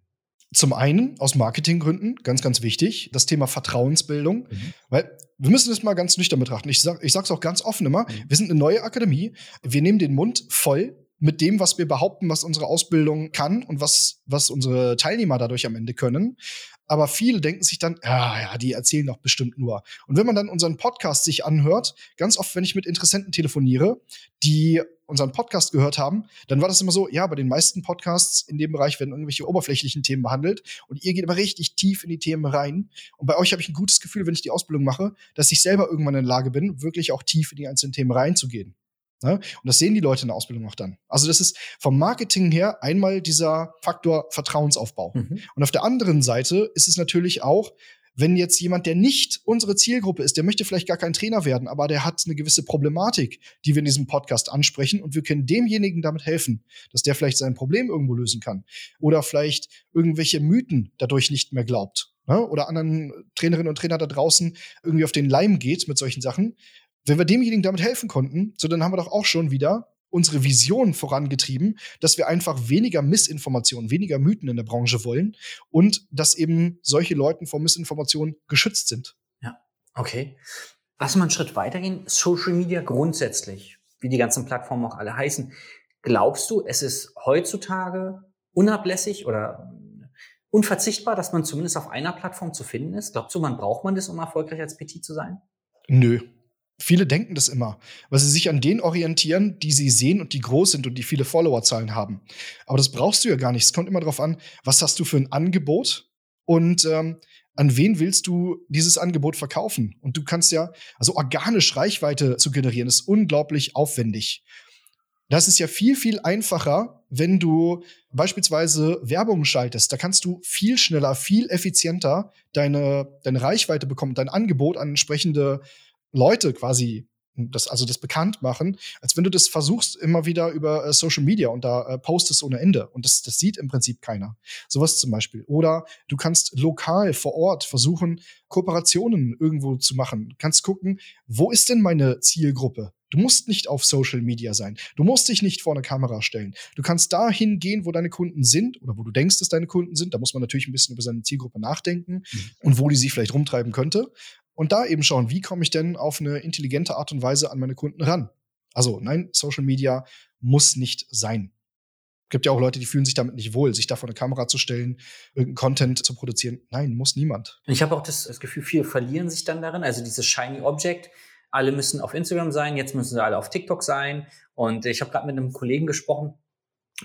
S1: Zum einen aus Marketinggründen, ganz, ganz wichtig, das Thema Vertrauensbildung. Mhm. Weil wir müssen das mal ganz nüchtern betrachten. Ich, sag, ich sage es auch ganz offen immer, mhm. wir sind eine neue Akademie. Wir nehmen den Mund voll mit dem, was wir behaupten, was unsere Ausbildung kann und was, was unsere Teilnehmer dadurch am Ende können. Aber viele denken sich dann, ja, ja, die erzählen doch bestimmt nur. Und wenn man dann unseren Podcast sich anhört, ganz oft, wenn ich mit Interessenten telefoniere, die unseren Podcast gehört haben, dann war das immer so, ja, bei den meisten Podcasts in dem Bereich werden irgendwelche oberflächlichen Themen behandelt und ihr geht aber richtig tief in die Themen rein. Und bei euch habe ich ein gutes Gefühl, wenn ich die Ausbildung mache, dass ich selber irgendwann in der Lage bin, wirklich auch tief in die einzelnen Themen reinzugehen. Ne? Und das sehen die Leute in der Ausbildung auch dann. Also das ist vom Marketing her einmal dieser Faktor Vertrauensaufbau. Mhm. Und auf der anderen Seite ist es natürlich auch, wenn jetzt jemand, der nicht unsere Zielgruppe ist, der möchte vielleicht gar kein Trainer werden, aber der hat eine gewisse Problematik, die wir in diesem Podcast ansprechen und wir können demjenigen damit helfen, dass der vielleicht sein Problem irgendwo lösen kann oder vielleicht irgendwelche Mythen dadurch nicht mehr glaubt. Ne? Oder anderen Trainerinnen und Trainer da draußen irgendwie auf den Leim geht mit solchen Sachen, wenn wir demjenigen damit helfen konnten, so dann haben wir doch auch schon wieder unsere Vision vorangetrieben, dass wir einfach weniger Missinformationen, weniger Mythen in der Branche wollen und dass eben solche Leute vor Missinformationen geschützt sind.
S3: Ja, okay. Lass mal einen Schritt weitergehen. Social Media grundsätzlich, wie die ganzen Plattformen auch alle heißen. Glaubst du, es ist heutzutage unablässig oder unverzichtbar, dass man zumindest auf einer Plattform zu finden ist? Glaubst du, man braucht man das, um erfolgreich als PT zu sein?
S1: Nö, Viele denken das immer, weil sie sich an denen orientieren, die sie sehen und die groß sind und die viele Followerzahlen haben. Aber das brauchst du ja gar nicht. Es kommt immer darauf an, was hast du für ein Angebot und ähm, an wen willst du dieses Angebot verkaufen? Und du kannst ja, also organisch Reichweite zu generieren, ist unglaublich aufwendig. Das ist ja viel, viel einfacher, wenn du beispielsweise Werbung schaltest. Da kannst du viel schneller, viel effizienter deine, deine Reichweite bekommen, dein Angebot an entsprechende Leute quasi das, also das bekannt machen, als wenn du das versuchst immer wieder über äh, Social Media und da äh, postest ohne Ende. Und das, das sieht im Prinzip keiner. Sowas zum Beispiel. Oder du kannst lokal vor Ort versuchen, Kooperationen irgendwo zu machen. Du kannst gucken, wo ist denn meine Zielgruppe? Du musst nicht auf Social Media sein. Du musst dich nicht vor eine Kamera stellen. Du kannst dahin gehen, wo deine Kunden sind oder wo du denkst, dass deine Kunden sind. Da muss man natürlich ein bisschen über seine Zielgruppe nachdenken mhm. und wo die sich vielleicht rumtreiben könnte und da eben schauen, wie komme ich denn auf eine intelligente Art und Weise an meine Kunden ran. Also nein, Social Media muss nicht sein. Es gibt ja auch Leute, die fühlen sich damit nicht wohl, sich da vor eine Kamera zu stellen, irgendeinen Content zu produzieren. Nein, muss niemand.
S3: Ich habe auch das, das Gefühl, viele verlieren sich dann darin. Also dieses Shiny Object, alle müssen auf Instagram sein, jetzt müssen sie alle auf TikTok sein. Und ich habe gerade mit einem Kollegen gesprochen,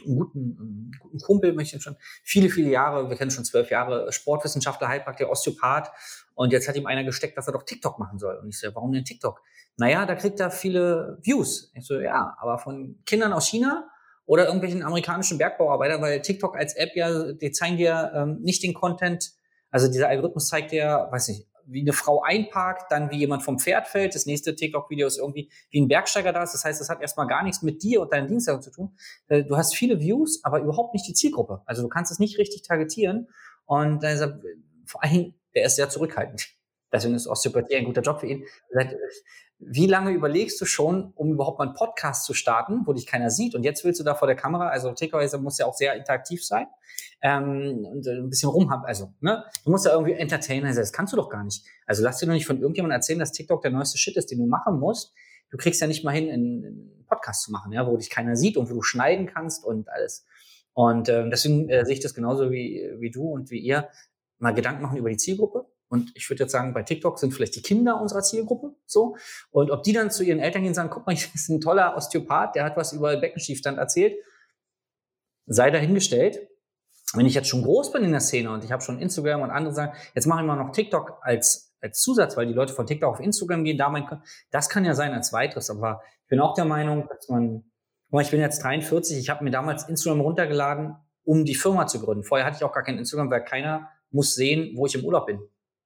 S3: einen guten, guten Kumpel, möchte schon viele, viele Jahre, wir kennen schon zwölf Jahre, Sportwissenschaftler, Heilpraktiker, Osteopath. Und jetzt hat ihm einer gesteckt, dass er doch TikTok machen soll. Und ich so, warum denn TikTok? Naja, da kriegt er viele Views. Ich so, ja, aber von Kindern aus China oder irgendwelchen amerikanischen Bergbauarbeitern, weil TikTok als App ja, die zeigen dir ähm, nicht den Content, also dieser Algorithmus zeigt dir, weiß nicht, wie eine Frau einparkt, dann wie jemand vom Pferd fällt. Das nächste TikTok-Video ist irgendwie, wie ein Bergsteiger da ist. Das heißt, das hat erstmal gar nichts mit dir und deinen Dienstleistungen zu tun. Äh, du hast viele Views, aber überhaupt nicht die Zielgruppe. Also du kannst es nicht richtig targetieren. Und er, vor allem, der ist sehr zurückhaltend. Deswegen ist Osteopathie ein guter Job für ihn. Wie lange überlegst du schon, um überhaupt mal einen Podcast zu starten, wo dich keiner sieht? Und jetzt willst du da vor der Kamera, also TikTok muss ja auch sehr interaktiv sein ähm, und äh, ein bisschen rumhaben. Also, ne, du musst ja irgendwie Entertainer sein. Das kannst du doch gar nicht. Also lass dir doch nicht von irgendjemandem erzählen, dass TikTok der neueste Shit ist, den du machen musst. Du kriegst ja nicht mal hin, einen, einen Podcast zu machen, ja, wo dich keiner sieht und wo du schneiden kannst und alles. Und ähm, deswegen äh, sehe ich das genauso wie, wie du und wie ihr. Mal Gedanken machen über die Zielgruppe und ich würde jetzt sagen, bei TikTok sind vielleicht die Kinder unserer Zielgruppe so. Und ob die dann zu ihren Eltern gehen und sagen, guck mal, ich bin ein toller Osteopath, der hat was über Beckenschiefstand erzählt, sei dahingestellt. Wenn ich jetzt schon groß bin in der Szene und ich habe schon Instagram und andere sagen, jetzt mache ich mal noch TikTok als, als Zusatz, weil die Leute von TikTok auf Instagram gehen, da mein, das kann ja sein als weiteres. Aber ich bin auch der Meinung, dass man, ich bin jetzt 43, ich habe mir damals Instagram runtergeladen, um die Firma zu gründen. Vorher hatte ich auch gar kein Instagram, weil keiner muss sehen, wo ich im Urlaub bin.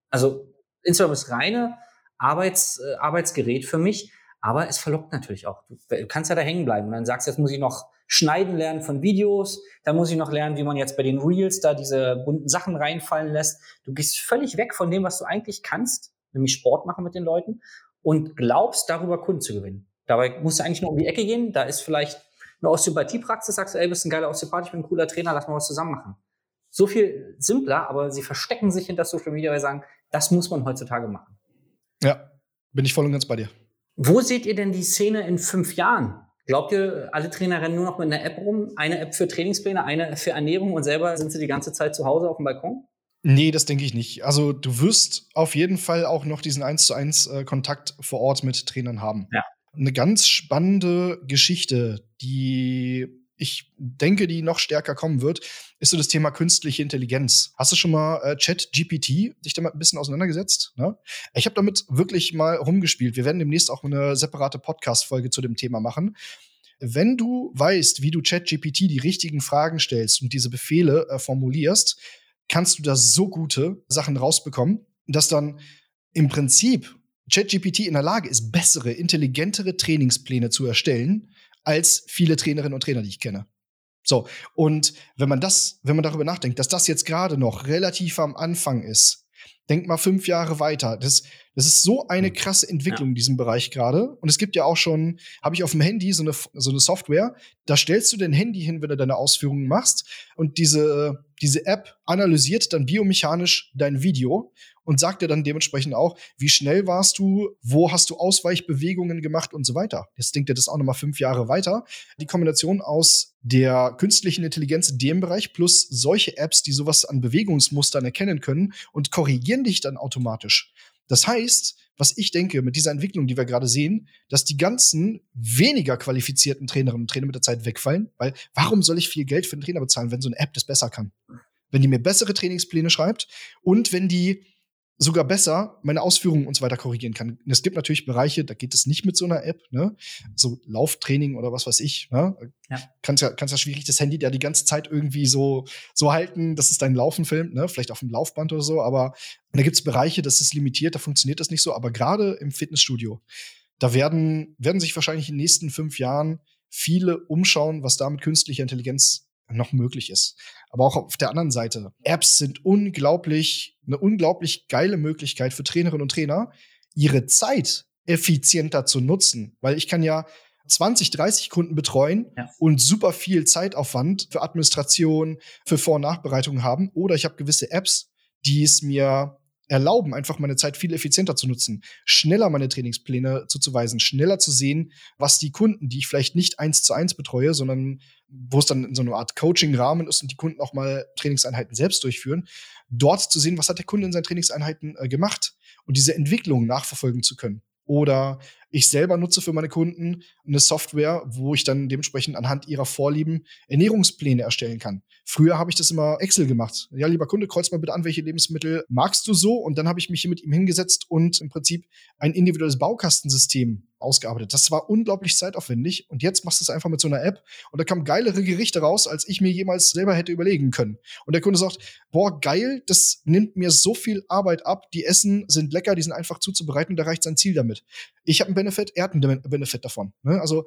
S3: Also Instagram ist reine Arbeits, äh, Arbeitsgerät für mich, aber es verlockt natürlich auch. Du, du kannst ja da hängen bleiben und dann sagst du, jetzt muss ich noch schneiden lernen von Videos, dann muss ich noch lernen, wie man jetzt bei den Reels da diese bunten Sachen reinfallen lässt. Du gehst völlig weg von dem, was du eigentlich kannst, nämlich Sport machen mit den Leuten und glaubst, darüber Kunden zu gewinnen. Dabei musst du eigentlich nur um die Ecke gehen, da ist vielleicht eine Osteopathiepraxis, sagst du, ey, bist ein geiler Osteopath, ich bin ein cooler Trainer, lass mal was zusammen machen. So viel simpler, aber sie verstecken sich hinter Social Media, weil sie sagen, das muss man heutzutage machen.
S1: Ja, bin ich voll und ganz bei dir.
S3: Wo seht ihr denn die Szene in fünf Jahren? Glaubt ihr, alle Trainer rennen nur noch mit einer App rum? Eine App für Trainingspläne, eine für Ernährung und selber sind sie die ganze Zeit zu Hause auf dem Balkon?
S1: Nee, das denke ich nicht. Also du wirst auf jeden Fall auch noch diesen 1 zu 1 äh, Kontakt vor Ort mit Trainern haben.
S3: Ja.
S1: Eine ganz spannende Geschichte, die ich denke, die noch stärker kommen wird, ist so das Thema künstliche Intelligenz. Hast du schon mal äh, Chat-GPT dich damit ein bisschen auseinandergesetzt? Ne? Ich habe damit wirklich mal rumgespielt. Wir werden demnächst auch eine separate Podcast-Folge zu dem Thema machen. Wenn du weißt, wie du ChatGPT die richtigen Fragen stellst und diese Befehle äh, formulierst, kannst du da so gute Sachen rausbekommen, dass dann im Prinzip ChatGPT in der Lage ist, bessere, intelligentere Trainingspläne zu erstellen, als viele Trainerinnen und Trainer, die ich kenne. So, und wenn man das, wenn man darüber nachdenkt, dass das jetzt gerade noch relativ am Anfang ist, denk mal fünf Jahre weiter. Das, das ist so eine hm. krasse Entwicklung ja. in diesem Bereich gerade. Und es gibt ja auch schon, habe ich auf dem Handy so eine, so eine Software, da stellst du dein Handy hin, wenn du deine Ausführungen machst. Und diese, diese App analysiert dann biomechanisch dein Video und sagt dir dann dementsprechend auch, wie schnell warst du, wo hast du Ausweichbewegungen gemacht und so weiter. Jetzt denkt er das auch nochmal fünf Jahre weiter. Die Kombination aus der künstlichen Intelligenz in dem Bereich plus solche Apps, die sowas an Bewegungsmustern erkennen können und korrigieren dich dann automatisch. Das heißt, was ich denke mit dieser Entwicklung, die wir gerade sehen, dass die ganzen weniger qualifizierten Trainerinnen und Trainer mit der Zeit wegfallen, weil warum soll ich viel Geld für einen Trainer bezahlen, wenn so eine App das besser kann? Wenn die mir bessere Trainingspläne schreibt und wenn die sogar besser meine Ausführungen und so weiter korrigieren kann. Es gibt natürlich Bereiche, da geht es nicht mit so einer App, ne? So Lauftraining oder was weiß ich, ne? Ja. Kannst ja, kannst ja schwierig das Handy da die ganze Zeit irgendwie so, so halten, dass es dein Laufen filmt, ne? Vielleicht auf dem Laufband oder so, aber da gibt es Bereiche, das ist limitiert, da funktioniert das nicht so, aber gerade im Fitnessstudio, da werden, werden sich wahrscheinlich in den nächsten fünf Jahren viele umschauen, was da mit künstlicher Intelligenz noch möglich ist. Aber auch auf der anderen Seite, Apps sind unglaublich, eine unglaublich geile Möglichkeit für Trainerinnen und Trainer, ihre Zeit effizienter zu nutzen. Weil ich kann ja 20, 30 Kunden betreuen ja. und super viel Zeitaufwand für Administration, für Vor- und Nachbereitung haben. Oder ich habe gewisse Apps, die es mir erlauben, einfach meine Zeit viel effizienter zu nutzen, schneller meine Trainingspläne zuzuweisen, schneller zu sehen, was die Kunden, die ich vielleicht nicht eins zu eins betreue, sondern wo es dann in so einer Art Coaching-Rahmen ist und die Kunden auch mal Trainingseinheiten selbst durchführen, dort zu sehen, was hat der Kunde in seinen Trainingseinheiten äh, gemacht und diese Entwicklung nachverfolgen zu können. Oder ich selber nutze für meine Kunden eine Software, wo ich dann dementsprechend anhand ihrer Vorlieben Ernährungspläne erstellen kann. Früher habe ich das immer Excel gemacht. Ja, lieber Kunde, kreuz mal bitte an, welche Lebensmittel magst du so? Und dann habe ich mich hier mit ihm hingesetzt und im Prinzip ein individuelles Baukastensystem ausgearbeitet. Das war unglaublich zeitaufwendig und jetzt machst du es einfach mit so einer App und da kamen geilere Gerichte raus, als ich mir jemals selber hätte überlegen können. Und der Kunde sagt, boah, geil, das nimmt mir so viel Arbeit ab, die Essen sind lecker, die sind einfach zuzubereiten und da reicht sein Ziel damit. Ich habe einen Benefit, er hat einen Benefit davon. Ne? Also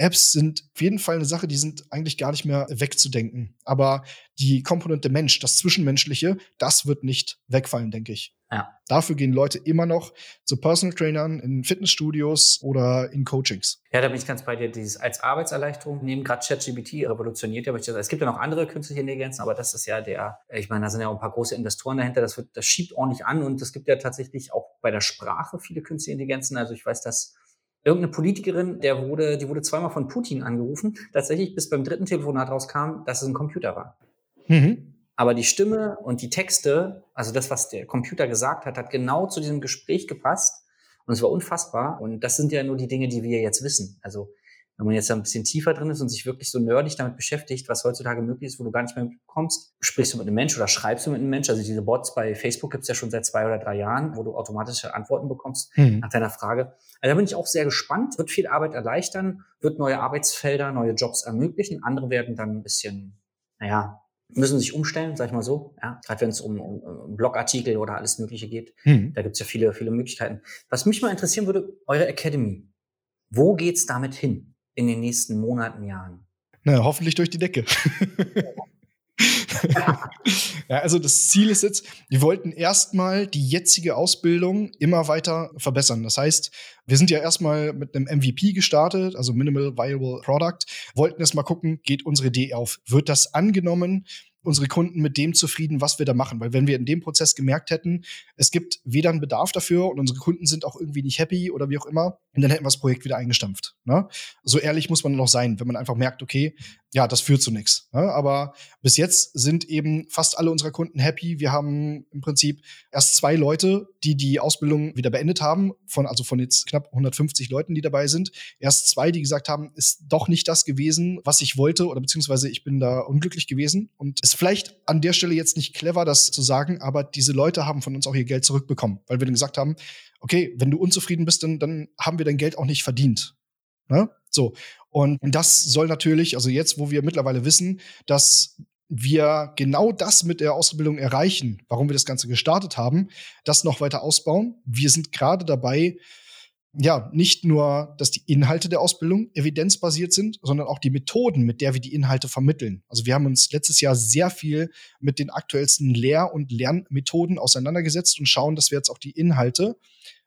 S1: Apps sind auf jeden Fall eine Sache, die sind eigentlich gar nicht mehr wegzudenken. Aber die Komponente Mensch, das Zwischenmenschliche, das wird nicht wegfallen, denke ich. Ja. Dafür gehen Leute immer noch zu Personal Trainern in Fitnessstudios oder in Coachings.
S3: Ja, da bin ich ganz bei dir. Dieses als Arbeitserleichterung neben gerade ChatGPT revolutioniert ja. Es gibt ja noch andere künstliche Intelligenzen, aber das ist ja der, ich meine, da sind ja auch ein paar große Investoren dahinter. Das, wird, das schiebt ordentlich an und es gibt ja tatsächlich auch bei der Sprache viele künstliche Intelligenzen. Also ich weiß, dass irgendeine Politikerin, der wurde, die wurde zweimal von Putin angerufen, tatsächlich bis beim dritten Telefonat rauskam, dass es ein Computer war. Mhm. Aber die Stimme und die Texte, also das, was der Computer gesagt hat, hat genau zu diesem Gespräch gepasst. Und es war unfassbar. Und das sind ja nur die Dinge, die wir jetzt wissen. Also wenn man jetzt ein bisschen tiefer drin ist und sich wirklich so nerdig damit beschäftigt, was heutzutage möglich ist, wo du gar nicht mehr mitbekommst, sprichst du mit einem Mensch oder schreibst du mit einem Mensch. Also diese Bots bei Facebook gibt es ja schon seit zwei oder drei Jahren, wo du automatische Antworten bekommst mhm. nach deiner Frage. Also da bin ich auch sehr gespannt. Wird viel Arbeit erleichtern, wird neue Arbeitsfelder, neue Jobs ermöglichen. Andere werden dann ein bisschen, naja, müssen sich umstellen, sag ich mal so. Ja, gerade wenn es um, um, um Blogartikel oder alles Mögliche geht. Mhm. Da gibt es ja viele, viele Möglichkeiten. Was mich mal interessieren würde, eure Academy. Wo geht's damit hin? In den nächsten Monaten, Jahren?
S1: Na, hoffentlich durch die Decke. ja, also das Ziel ist jetzt, wir wollten erstmal die jetzige Ausbildung immer weiter verbessern. Das heißt, wir sind ja erstmal mit einem MVP gestartet, also Minimal Viable Product, wollten erstmal gucken, geht unsere Idee auf? Wird das angenommen? Unsere Kunden mit dem zufrieden, was wir da machen. Weil wenn wir in dem Prozess gemerkt hätten, es gibt weder einen Bedarf dafür und unsere Kunden sind auch irgendwie nicht happy oder wie auch immer, dann hätten wir das Projekt wieder eingestampft. Ne? So ehrlich muss man noch sein, wenn man einfach merkt, okay, ja, das führt zu nichts. Ne? Aber bis jetzt sind eben fast alle unserer Kunden happy. Wir haben im Prinzip erst zwei Leute, die die Ausbildung wieder beendet haben, von, also von jetzt knapp 150 Leuten, die dabei sind. Erst zwei, die gesagt haben, ist doch nicht das gewesen, was ich wollte oder beziehungsweise ich bin da unglücklich gewesen. Und ist vielleicht an der Stelle jetzt nicht clever, das zu sagen, aber diese Leute haben von uns auch ihr Geld zurückbekommen, weil wir dann gesagt haben, okay, wenn du unzufrieden bist, dann, dann haben wir dein Geld auch nicht verdient. Ne? So. Und das soll natürlich, also jetzt, wo wir mittlerweile wissen, dass wir genau das mit der Ausbildung erreichen, warum wir das Ganze gestartet haben, das noch weiter ausbauen. Wir sind gerade dabei, ja, nicht nur, dass die Inhalte der Ausbildung evidenzbasiert sind, sondern auch die Methoden, mit der wir die Inhalte vermitteln. Also wir haben uns letztes Jahr sehr viel mit den aktuellsten Lehr- und Lernmethoden auseinandergesetzt und schauen, dass wir jetzt auch die Inhalte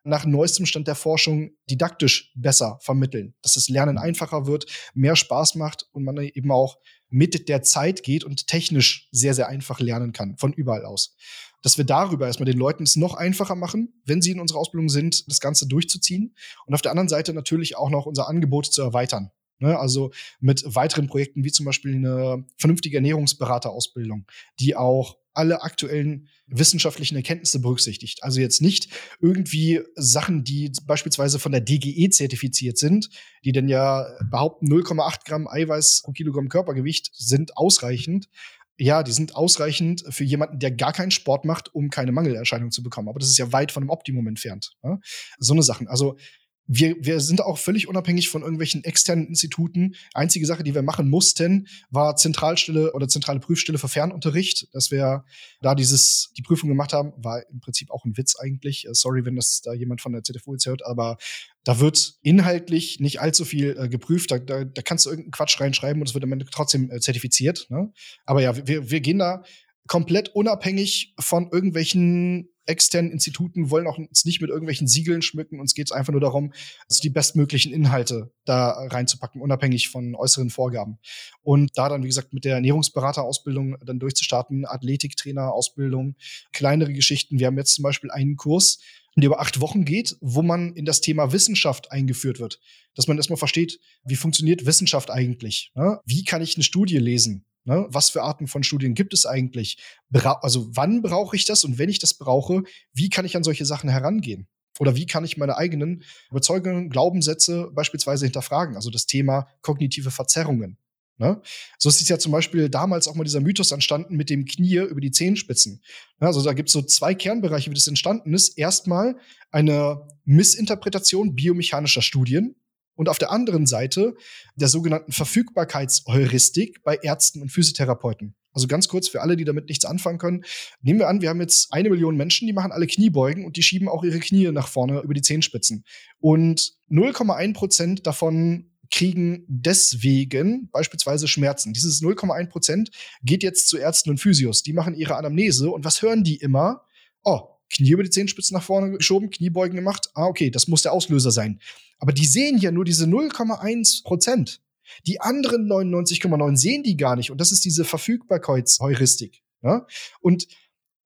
S1: nach neuestem Stand der Forschung didaktisch besser vermitteln, dass das Lernen einfacher wird, mehr Spaß macht und man eben auch mit der Zeit geht und technisch sehr, sehr einfach lernen kann, von überall aus. Dass wir darüber erstmal den Leuten es noch einfacher machen, wenn sie in unserer Ausbildung sind, das Ganze durchzuziehen. Und auf der anderen Seite natürlich auch noch unser Angebot zu erweitern. Ne? Also mit weiteren Projekten wie zum Beispiel eine vernünftige Ernährungsberaterausbildung, die auch alle aktuellen wissenschaftlichen Erkenntnisse berücksichtigt. Also jetzt nicht irgendwie Sachen, die beispielsweise von der DGE zertifiziert sind, die denn ja behaupten, 0,8 Gramm Eiweiß pro Kilogramm Körpergewicht sind ausreichend. Ja, die sind ausreichend für jemanden, der gar keinen Sport macht, um keine Mangelerscheinung zu bekommen. Aber das ist ja weit von dem Optimum entfernt. Ne? So eine Sachen. Also wir, wir sind auch völlig unabhängig von irgendwelchen externen Instituten. Einzige Sache, die wir machen mussten, war Zentralstelle oder zentrale Prüfstelle für Fernunterricht. Dass wir da dieses, die Prüfung gemacht haben, war im Prinzip auch ein Witz eigentlich. Äh, sorry, wenn das da jemand von der ZFU jetzt hört, aber da wird inhaltlich nicht allzu viel äh, geprüft. Da, da, da kannst du irgendeinen Quatsch reinschreiben und es wird am Ende trotzdem äh, zertifiziert. Ne? Aber ja, wir, wir gehen da komplett unabhängig von irgendwelchen externen Instituten wollen auch uns nicht mit irgendwelchen Siegeln schmücken. Uns geht es einfach nur darum, also die bestmöglichen Inhalte da reinzupacken, unabhängig von äußeren Vorgaben. Und da dann, wie gesagt, mit der Ernährungsberaterausbildung dann durchzustarten, Athletiktrainerausbildung, kleinere Geschichten. Wir haben jetzt zum Beispiel einen Kurs, der über acht Wochen geht, wo man in das Thema Wissenschaft eingeführt wird. Dass man erstmal versteht, wie funktioniert Wissenschaft eigentlich? Ne? Wie kann ich eine Studie lesen? Ne? Was für Arten von Studien gibt es eigentlich? Bra also wann brauche ich das und wenn ich das brauche, wie kann ich an solche Sachen herangehen? Oder wie kann ich meine eigenen Überzeugungen, Glaubenssätze beispielsweise hinterfragen? Also das Thema kognitive Verzerrungen. Ne? So ist ja zum Beispiel damals auch mal dieser Mythos entstanden mit dem Knie über die Zehenspitzen. Ja, also da gibt es so zwei Kernbereiche, wie das entstanden ist. Erstmal eine Missinterpretation biomechanischer Studien und auf der anderen Seite der sogenannten Verfügbarkeitsheuristik bei Ärzten und Physiotherapeuten. Also ganz kurz für alle, die damit nichts anfangen können. Nehmen wir an, wir haben jetzt eine Million Menschen, die machen alle Kniebeugen und die schieben auch ihre Knie nach vorne über die Zehenspitzen. Und 0,1 Prozent davon kriegen deswegen beispielsweise Schmerzen. Dieses 0,1 Prozent geht jetzt zu Ärzten und Physios. Die machen ihre Anamnese und was hören die immer? Oh, Knie über die Zehenspitzen nach vorne geschoben, Kniebeugen gemacht. Ah, okay, das muss der Auslöser sein. Aber die sehen ja nur diese 0,1 Prozent. Die anderen 99,9 sehen die gar nicht. Und das ist diese Verfügbarkeitsheuristik. Ja? Und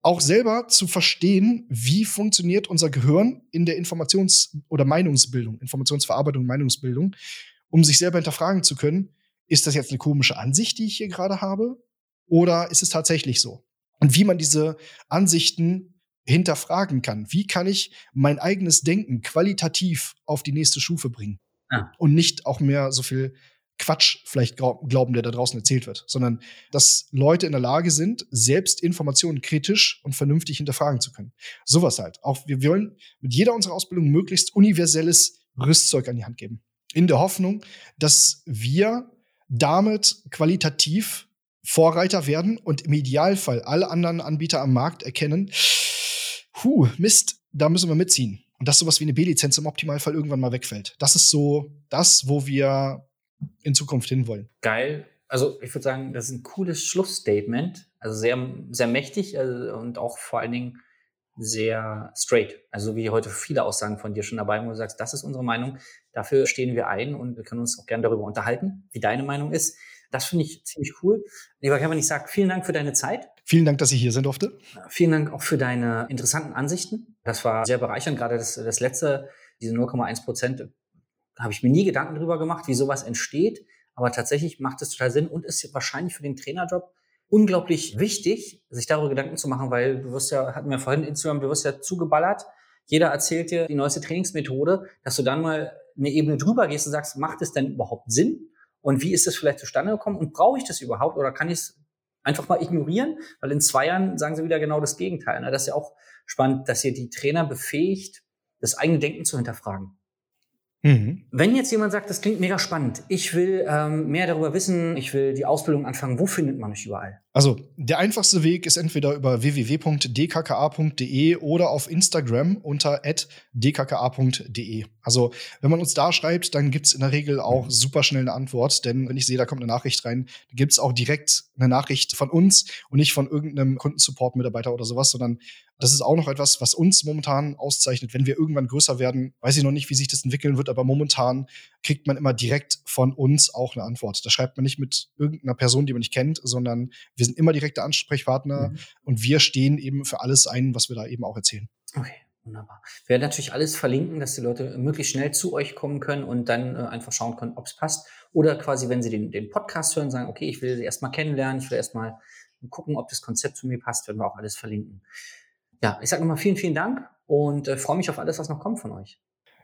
S1: auch selber zu verstehen, wie funktioniert unser Gehirn in der Informations- oder Meinungsbildung, Informationsverarbeitung, Meinungsbildung, um sich selber hinterfragen zu können, ist das jetzt eine komische Ansicht, die ich hier gerade habe? Oder ist es tatsächlich so? Und wie man diese Ansichten hinterfragen kann. Wie kann ich mein eigenes Denken qualitativ auf die nächste Stufe bringen? Ja. Und nicht auch mehr so viel Quatsch vielleicht glauben, der da draußen erzählt wird, sondern dass Leute in der Lage sind, selbst Informationen kritisch und vernünftig hinterfragen zu können. Sowas halt. Auch wir wollen mit jeder unserer Ausbildung möglichst universelles Rüstzeug an die Hand geben. In der Hoffnung, dass wir damit qualitativ Vorreiter werden und im Idealfall alle anderen Anbieter am Markt erkennen, puh, Mist, da müssen wir mitziehen. Und dass sowas wie eine B-Lizenz im Optimalfall irgendwann mal wegfällt. Das ist so das, wo wir in Zukunft hinwollen.
S3: Geil. Also ich würde sagen, das ist ein cooles Schlussstatement. Also sehr, sehr mächtig also, und auch vor allen Dingen sehr straight. Also wie heute viele Aussagen von dir schon dabei, wo du sagst, das ist unsere Meinung, dafür stehen wir ein und wir können uns auch gerne darüber unterhalten, wie deine Meinung ist. Das finde ich ziemlich cool. Lieber Kevin, ich sage vielen Dank für deine Zeit.
S1: Vielen Dank, dass ich hier sein durfte.
S3: Vielen Dank auch für deine interessanten Ansichten. Das war sehr bereichernd. Gerade das, das letzte, diese 0,1 Prozent, habe ich mir nie Gedanken drüber gemacht, wie sowas entsteht. Aber tatsächlich macht es total Sinn und ist wahrscheinlich für den Trainerjob unglaublich wichtig, sich darüber Gedanken zu machen, weil du wirst ja, hatten wir vorhin Instagram, du wirst ja zugeballert. Jeder erzählt dir die neueste Trainingsmethode, dass du dann mal eine Ebene drüber gehst und sagst, macht es denn überhaupt Sinn? Und wie ist das vielleicht zustande gekommen? Und brauche ich das überhaupt? Oder kann ich es einfach mal ignorieren? Weil in zwei Jahren sagen sie wieder genau das Gegenteil. Ne? Das ist ja auch spannend, dass ihr die Trainer befähigt, das eigene Denken zu hinterfragen. Mhm. Wenn jetzt jemand sagt, das klingt mega spannend, ich will ähm, mehr darüber wissen, ich will die Ausbildung anfangen, wo findet man mich überall?
S1: Also der einfachste Weg ist entweder über www.dkka.de oder auf Instagram unter dkka.de. Also wenn man uns da schreibt, dann gibt es in der Regel auch mhm. super schnell eine Antwort, denn wenn ich sehe, da kommt eine Nachricht rein, gibt es auch direkt eine Nachricht von uns und nicht von irgendeinem Kundensupport-Mitarbeiter oder sowas, sondern das ist auch noch etwas, was uns momentan auszeichnet. Wenn wir irgendwann größer werden, weiß ich noch nicht, wie sich das entwickeln wird, aber momentan kriegt man immer direkt von uns auch eine Antwort. Da schreibt man nicht mit irgendeiner Person, die man nicht kennt, sondern wir sind immer direkte Ansprechpartner mhm. und wir stehen eben für alles ein, was wir da eben auch erzählen.
S3: Okay. Wunderbar. Wir werden natürlich alles verlinken, dass die Leute möglichst schnell zu euch kommen können und dann äh, einfach schauen können, ob es passt. Oder quasi, wenn sie den, den Podcast hören, sagen, okay, ich will sie erstmal kennenlernen, ich will erstmal gucken, ob das Konzept zu mir passt, werden wir auch alles verlinken ja, ich sage nochmal vielen, vielen Dank und äh, freue mich auf alles, was noch kommt von euch.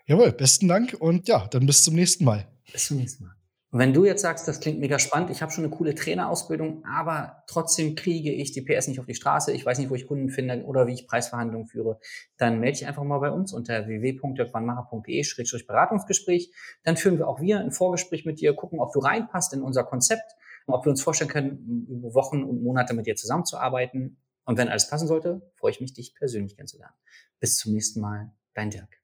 S1: Jawohl, besten Dank und ja, dann bis zum nächsten Mal.
S3: Bis zum nächsten Mal. Und wenn du jetzt sagst, das klingt mega spannend, ich habe schon eine coole Trainerausbildung, aber trotzdem kriege ich die PS nicht auf die Straße, ich weiß nicht, wo ich Kunden finde oder wie ich Preisverhandlungen führe, dann melde dich einfach mal bei uns unter www.dirkwannmacher.de-beratungsgespräch. Dann führen wir auch wir ein Vorgespräch mit dir, gucken, ob du reinpasst in unser Konzept, ob wir uns vorstellen können, über Wochen und Monate mit dir zusammenzuarbeiten. Und wenn alles passen sollte, freue ich mich, dich persönlich kennenzulernen. Bis zum nächsten Mal, dein Dirk.